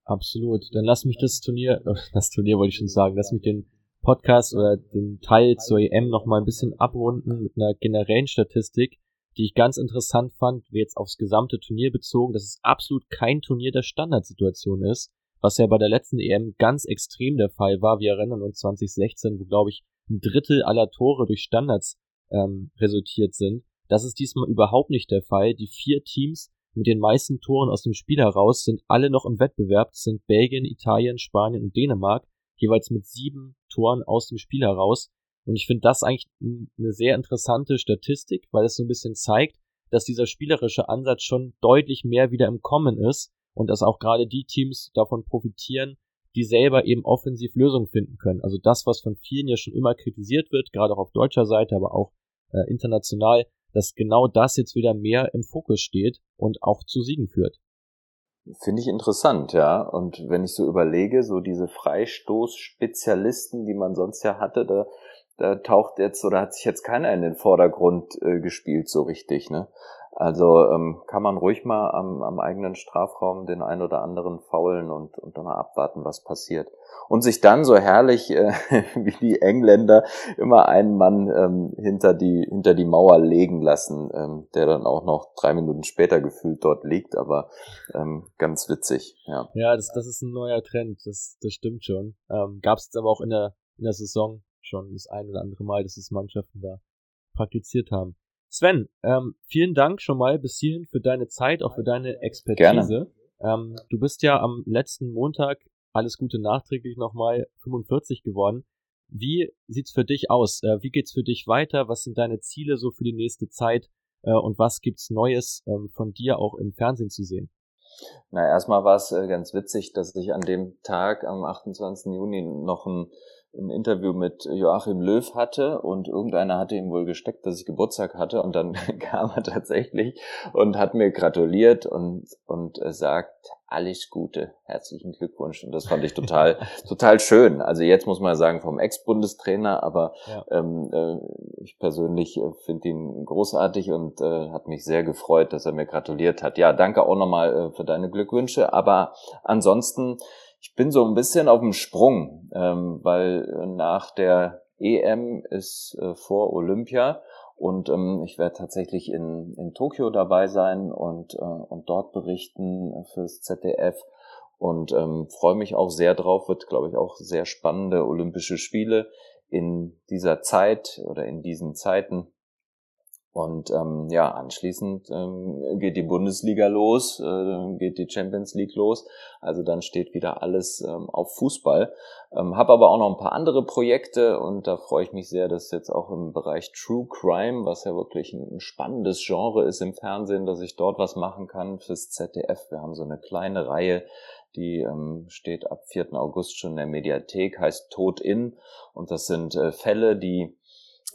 Absolut. Dann lass mich das Turnier, das Turnier wollte ich schon sagen, lass mich den Podcast oder den Teil zur EM noch mal ein bisschen abrunden mit einer generellen Statistik die ich ganz interessant fand, jetzt aufs gesamte Turnier bezogen, dass es absolut kein Turnier der Standardsituation ist, was ja bei der letzten EM ganz extrem der Fall war. Wir erinnern uns 2016, wo, glaube ich, ein Drittel aller Tore durch Standards ähm, resultiert sind. Das ist diesmal überhaupt nicht der Fall. Die vier Teams mit den meisten Toren aus dem Spiel heraus sind alle noch im Wettbewerb. Das sind Belgien, Italien, Spanien und Dänemark, jeweils mit sieben Toren aus dem Spiel heraus. Und ich finde das eigentlich eine sehr interessante Statistik, weil es so ein bisschen zeigt, dass dieser spielerische Ansatz schon deutlich mehr wieder im Kommen ist und dass auch gerade die Teams davon profitieren, die selber eben offensiv Lösungen finden können. Also das, was von vielen ja schon immer kritisiert wird, gerade auch auf deutscher Seite, aber auch äh, international, dass genau das jetzt wieder mehr im Fokus steht und auch zu Siegen führt. Finde ich interessant, ja. Und wenn ich so überlege, so diese Freistoßspezialisten, die man sonst ja hatte, da da taucht jetzt oder hat sich jetzt keiner in den Vordergrund äh, gespielt so richtig, ne? Also ähm, kann man ruhig mal am, am eigenen Strafraum den ein oder anderen faulen und, und dann mal abwarten, was passiert. Und sich dann so herrlich äh, wie die Engländer immer einen Mann ähm, hinter, die, hinter die Mauer legen lassen, ähm, der dann auch noch drei Minuten später gefühlt dort liegt, aber ähm, ganz witzig. Ja, ja das, das ist ein neuer Trend, das, das stimmt schon. Ähm, Gab es aber auch in der, in der Saison schon das ein oder andere Mal, dass es Mannschaften da praktiziert haben. Sven, ähm, vielen Dank schon mal bis hierhin für deine Zeit, auch für deine Expertise. Ähm, du bist ja am letzten Montag, alles Gute nachträglich nochmal, 45 geworden. Wie sieht's für dich aus? Äh, wie geht's für dich weiter? Was sind deine Ziele so für die nächste Zeit? Äh, und was gibt's Neues ähm, von dir auch im Fernsehen zu sehen? Na, erstmal war es äh, ganz witzig, dass ich an dem Tag, am 28. Juni, noch ein ein Interview mit Joachim Löw hatte und irgendeiner hatte ihm wohl gesteckt, dass ich Geburtstag hatte und dann kam er tatsächlich und hat mir gratuliert und, und sagt, alles Gute, herzlichen Glückwunsch und das fand ich total, total schön. Also jetzt muss man sagen vom Ex-Bundestrainer, aber ja. ähm, äh, ich persönlich äh, finde ihn großartig und äh, hat mich sehr gefreut, dass er mir gratuliert hat. Ja, danke auch nochmal äh, für deine Glückwünsche, aber ansonsten ich bin so ein bisschen auf dem Sprung, ähm, weil äh, nach der EM ist äh, vor Olympia und ähm, ich werde tatsächlich in, in Tokio dabei sein und, äh, und dort berichten fürs ZDF und ähm, freue mich auch sehr drauf. Wird, glaube ich, auch sehr spannende Olympische Spiele in dieser Zeit oder in diesen Zeiten. Und ähm, ja, anschließend ähm, geht die Bundesliga los, äh, geht die Champions League los. Also dann steht wieder alles ähm, auf Fußball. Ähm, Habe aber auch noch ein paar andere Projekte und da freue ich mich sehr, dass jetzt auch im Bereich True Crime, was ja wirklich ein spannendes Genre ist im Fernsehen, dass ich dort was machen kann fürs ZDF. Wir haben so eine kleine Reihe, die ähm, steht ab 4. August schon in der Mediathek, heißt Tod in. Und das sind äh, Fälle, die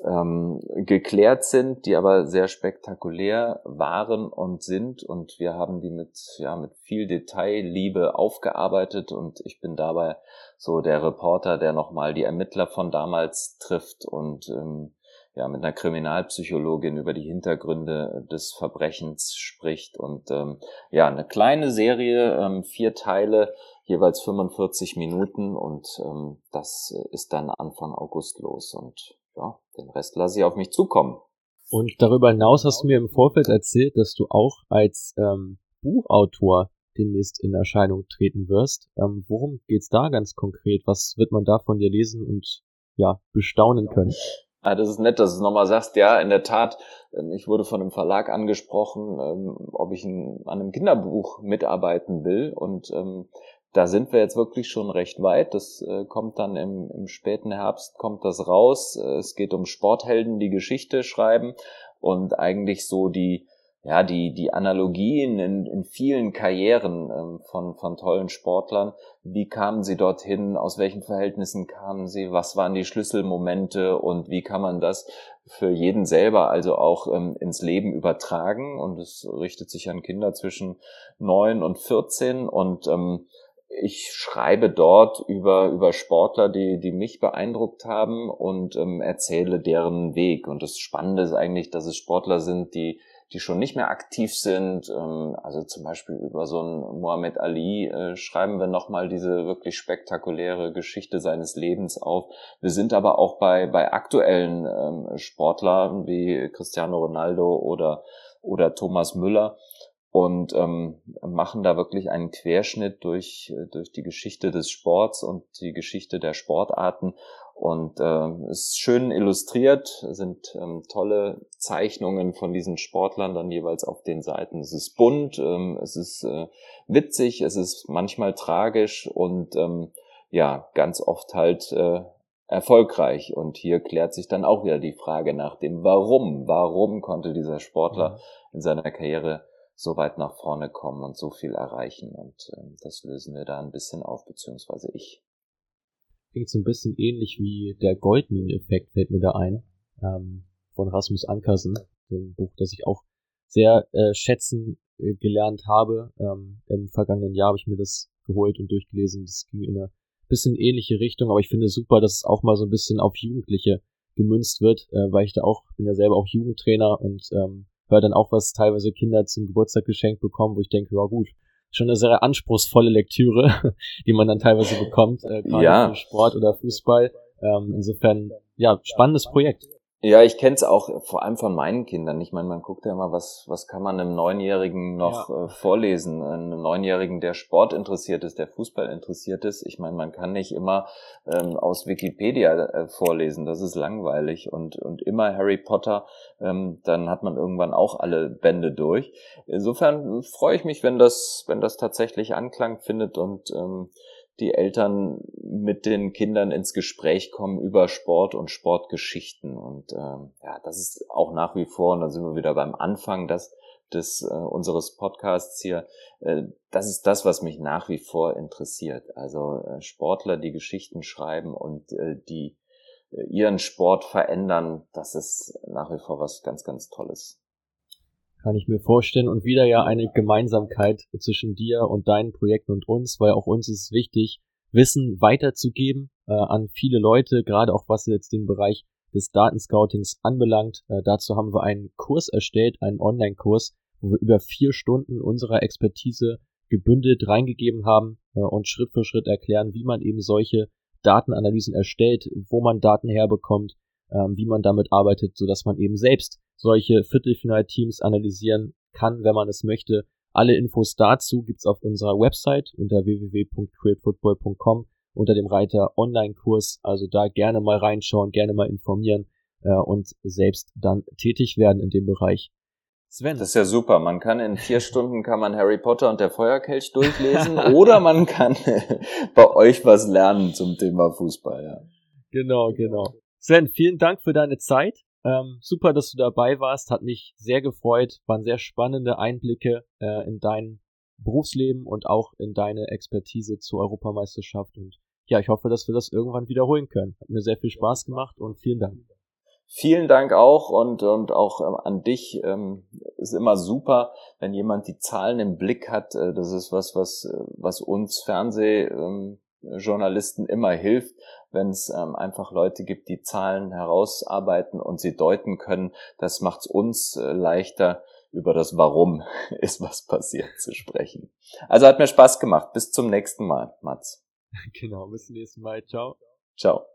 ähm, geklärt sind, die aber sehr spektakulär waren und sind. Und wir haben die mit, ja, mit viel Detailliebe aufgearbeitet und ich bin dabei so der Reporter, der nochmal die Ermittler von damals trifft und ähm, ja, mit einer Kriminalpsychologin über die Hintergründe des Verbrechens spricht. Und ähm, ja, eine kleine Serie, ähm, vier Teile, jeweils 45 Minuten und ähm, das ist dann Anfang August los. Und ja, den Rest lasse ich auf mich zukommen. Und darüber hinaus hast du mir im Vorfeld erzählt, dass du auch als ähm, Buchautor demnächst in Erscheinung treten wirst. Ähm, worum geht's da ganz konkret? Was wird man da von dir lesen und ja, bestaunen können? Ah, das ist nett, dass du es nochmal sagst. Ja, in der Tat, ähm, ich wurde von einem Verlag angesprochen, ähm, ob ich an einem Kinderbuch mitarbeiten will. Und ähm, da sind wir jetzt wirklich schon recht weit. Das äh, kommt dann im, im späten Herbst, kommt das raus. Äh, es geht um Sporthelden, die Geschichte schreiben und eigentlich so die, ja, die, die Analogien in, in vielen Karrieren ähm, von, von tollen Sportlern. Wie kamen sie dorthin? Aus welchen Verhältnissen kamen sie? Was waren die Schlüsselmomente? Und wie kann man das für jeden selber also auch ähm, ins Leben übertragen? Und es richtet sich an Kinder zwischen neun und vierzehn und ähm, ich schreibe dort über, über Sportler, die, die mich beeindruckt haben und ähm, erzähle deren Weg. Und das Spannende ist eigentlich, dass es Sportler sind, die, die schon nicht mehr aktiv sind. Ähm, also zum Beispiel über so einen Muhammad Ali äh, schreiben wir nochmal diese wirklich spektakuläre Geschichte seines Lebens auf. Wir sind aber auch bei, bei aktuellen ähm, Sportlern wie Cristiano Ronaldo oder, oder Thomas Müller und ähm, machen da wirklich einen Querschnitt durch, durch die Geschichte des Sports und die Geschichte der Sportarten. Und äh, ist schön illustriert, sind ähm, tolle Zeichnungen von diesen Sportlern dann jeweils auf den Seiten. Es ist bunt, ähm, es ist äh, witzig, es ist manchmal tragisch und ähm, ja, ganz oft halt äh, erfolgreich. Und hier klärt sich dann auch wieder die Frage nach dem Warum. Warum konnte dieser Sportler mhm. in seiner Karriere so weit nach vorne kommen und so viel erreichen. Und ähm, das lösen wir da ein bisschen auf, beziehungsweise ich. Klingt so ein bisschen ähnlich wie der Goldminen-Effekt, fällt mir da ein, ähm, von Rasmus Ankersen, ein Buch, das ich auch sehr äh, schätzen äh, gelernt habe. Ähm, Im vergangenen Jahr habe ich mir das geholt und durchgelesen. Das ging in eine bisschen ähnliche Richtung, aber ich finde es super, dass es auch mal so ein bisschen auf Jugendliche gemünzt wird, äh, weil ich da auch, bin ja selber auch Jugendtrainer und ähm, höre dann auch, was teilweise Kinder zum Geburtstag geschenkt bekommen, wo ich denke, ja gut, schon eine sehr anspruchsvolle Lektüre, die man dann teilweise bekommt, äh, gerade ja. für Sport oder Fußball. Ähm, insofern, ja, spannendes Projekt. Ja, ich kenne es auch vor allem von meinen Kindern. Ich meine, man guckt ja immer, was, was kann man einem Neunjährigen noch ja. äh, vorlesen? Einem Neunjährigen, der Sport interessiert ist, der Fußball interessiert ist. Ich meine, man kann nicht immer ähm, aus Wikipedia äh, vorlesen, das ist langweilig. Und, und immer Harry Potter, ähm, dann hat man irgendwann auch alle Bände durch. Insofern freue ich mich, wenn das, wenn das tatsächlich Anklang findet und ähm, die Eltern mit den Kindern ins Gespräch kommen über Sport und Sportgeschichten. Und ähm, ja, das ist auch nach wie vor, und da sind wir wieder beim Anfang des, des äh, unseres Podcasts hier, äh, das ist das, was mich nach wie vor interessiert. Also äh, Sportler, die Geschichten schreiben und äh, die äh, ihren Sport verändern, das ist nach wie vor was ganz, ganz Tolles kann ich mir vorstellen. Und wieder ja eine Gemeinsamkeit zwischen dir und deinen Projekten und uns, weil auch uns ist es wichtig, Wissen weiterzugeben äh, an viele Leute, gerade auch was jetzt den Bereich des Datenscoutings anbelangt. Äh, dazu haben wir einen Kurs erstellt, einen Online-Kurs, wo wir über vier Stunden unserer Expertise gebündelt reingegeben haben äh, und Schritt für Schritt erklären, wie man eben solche Datenanalysen erstellt, wo man Daten herbekommt, ähm, wie man damit arbeitet, so dass man eben selbst solche Viertelfinalteams analysieren kann, wenn man es möchte. Alle Infos dazu gibt's auf unserer Website unter www.createfootball.com unter dem Reiter Online-Kurs. Also da gerne mal reinschauen, gerne mal informieren äh, und selbst dann tätig werden in dem Bereich. Sven. Das ist ja super. Man kann in vier Stunden kann man Harry Potter und der Feuerkelch durchlesen oder man kann bei euch was lernen zum Thema Fußball. Ja. Genau, genau. Sven, vielen Dank für deine Zeit. Ähm, super, dass du dabei warst. Hat mich sehr gefreut. Waren sehr spannende Einblicke äh, in dein Berufsleben und auch in deine Expertise zur Europameisterschaft. Und ja, ich hoffe, dass wir das irgendwann wiederholen können. Hat mir sehr viel Spaß gemacht und vielen Dank. Vielen Dank auch und, und auch ähm, an dich. Ähm, ist immer super, wenn jemand die Zahlen im Blick hat. Äh, das ist was, was, äh, was uns Fernsehjournalisten immer hilft, wenn es ähm, einfach Leute gibt, die Zahlen herausarbeiten und sie deuten können. Das macht es uns äh, leichter, über das Warum ist was passiert zu sprechen. Also hat mir Spaß gemacht. Bis zum nächsten Mal, Mats. Genau, bis zum nächsten Mal. Ciao. Ciao.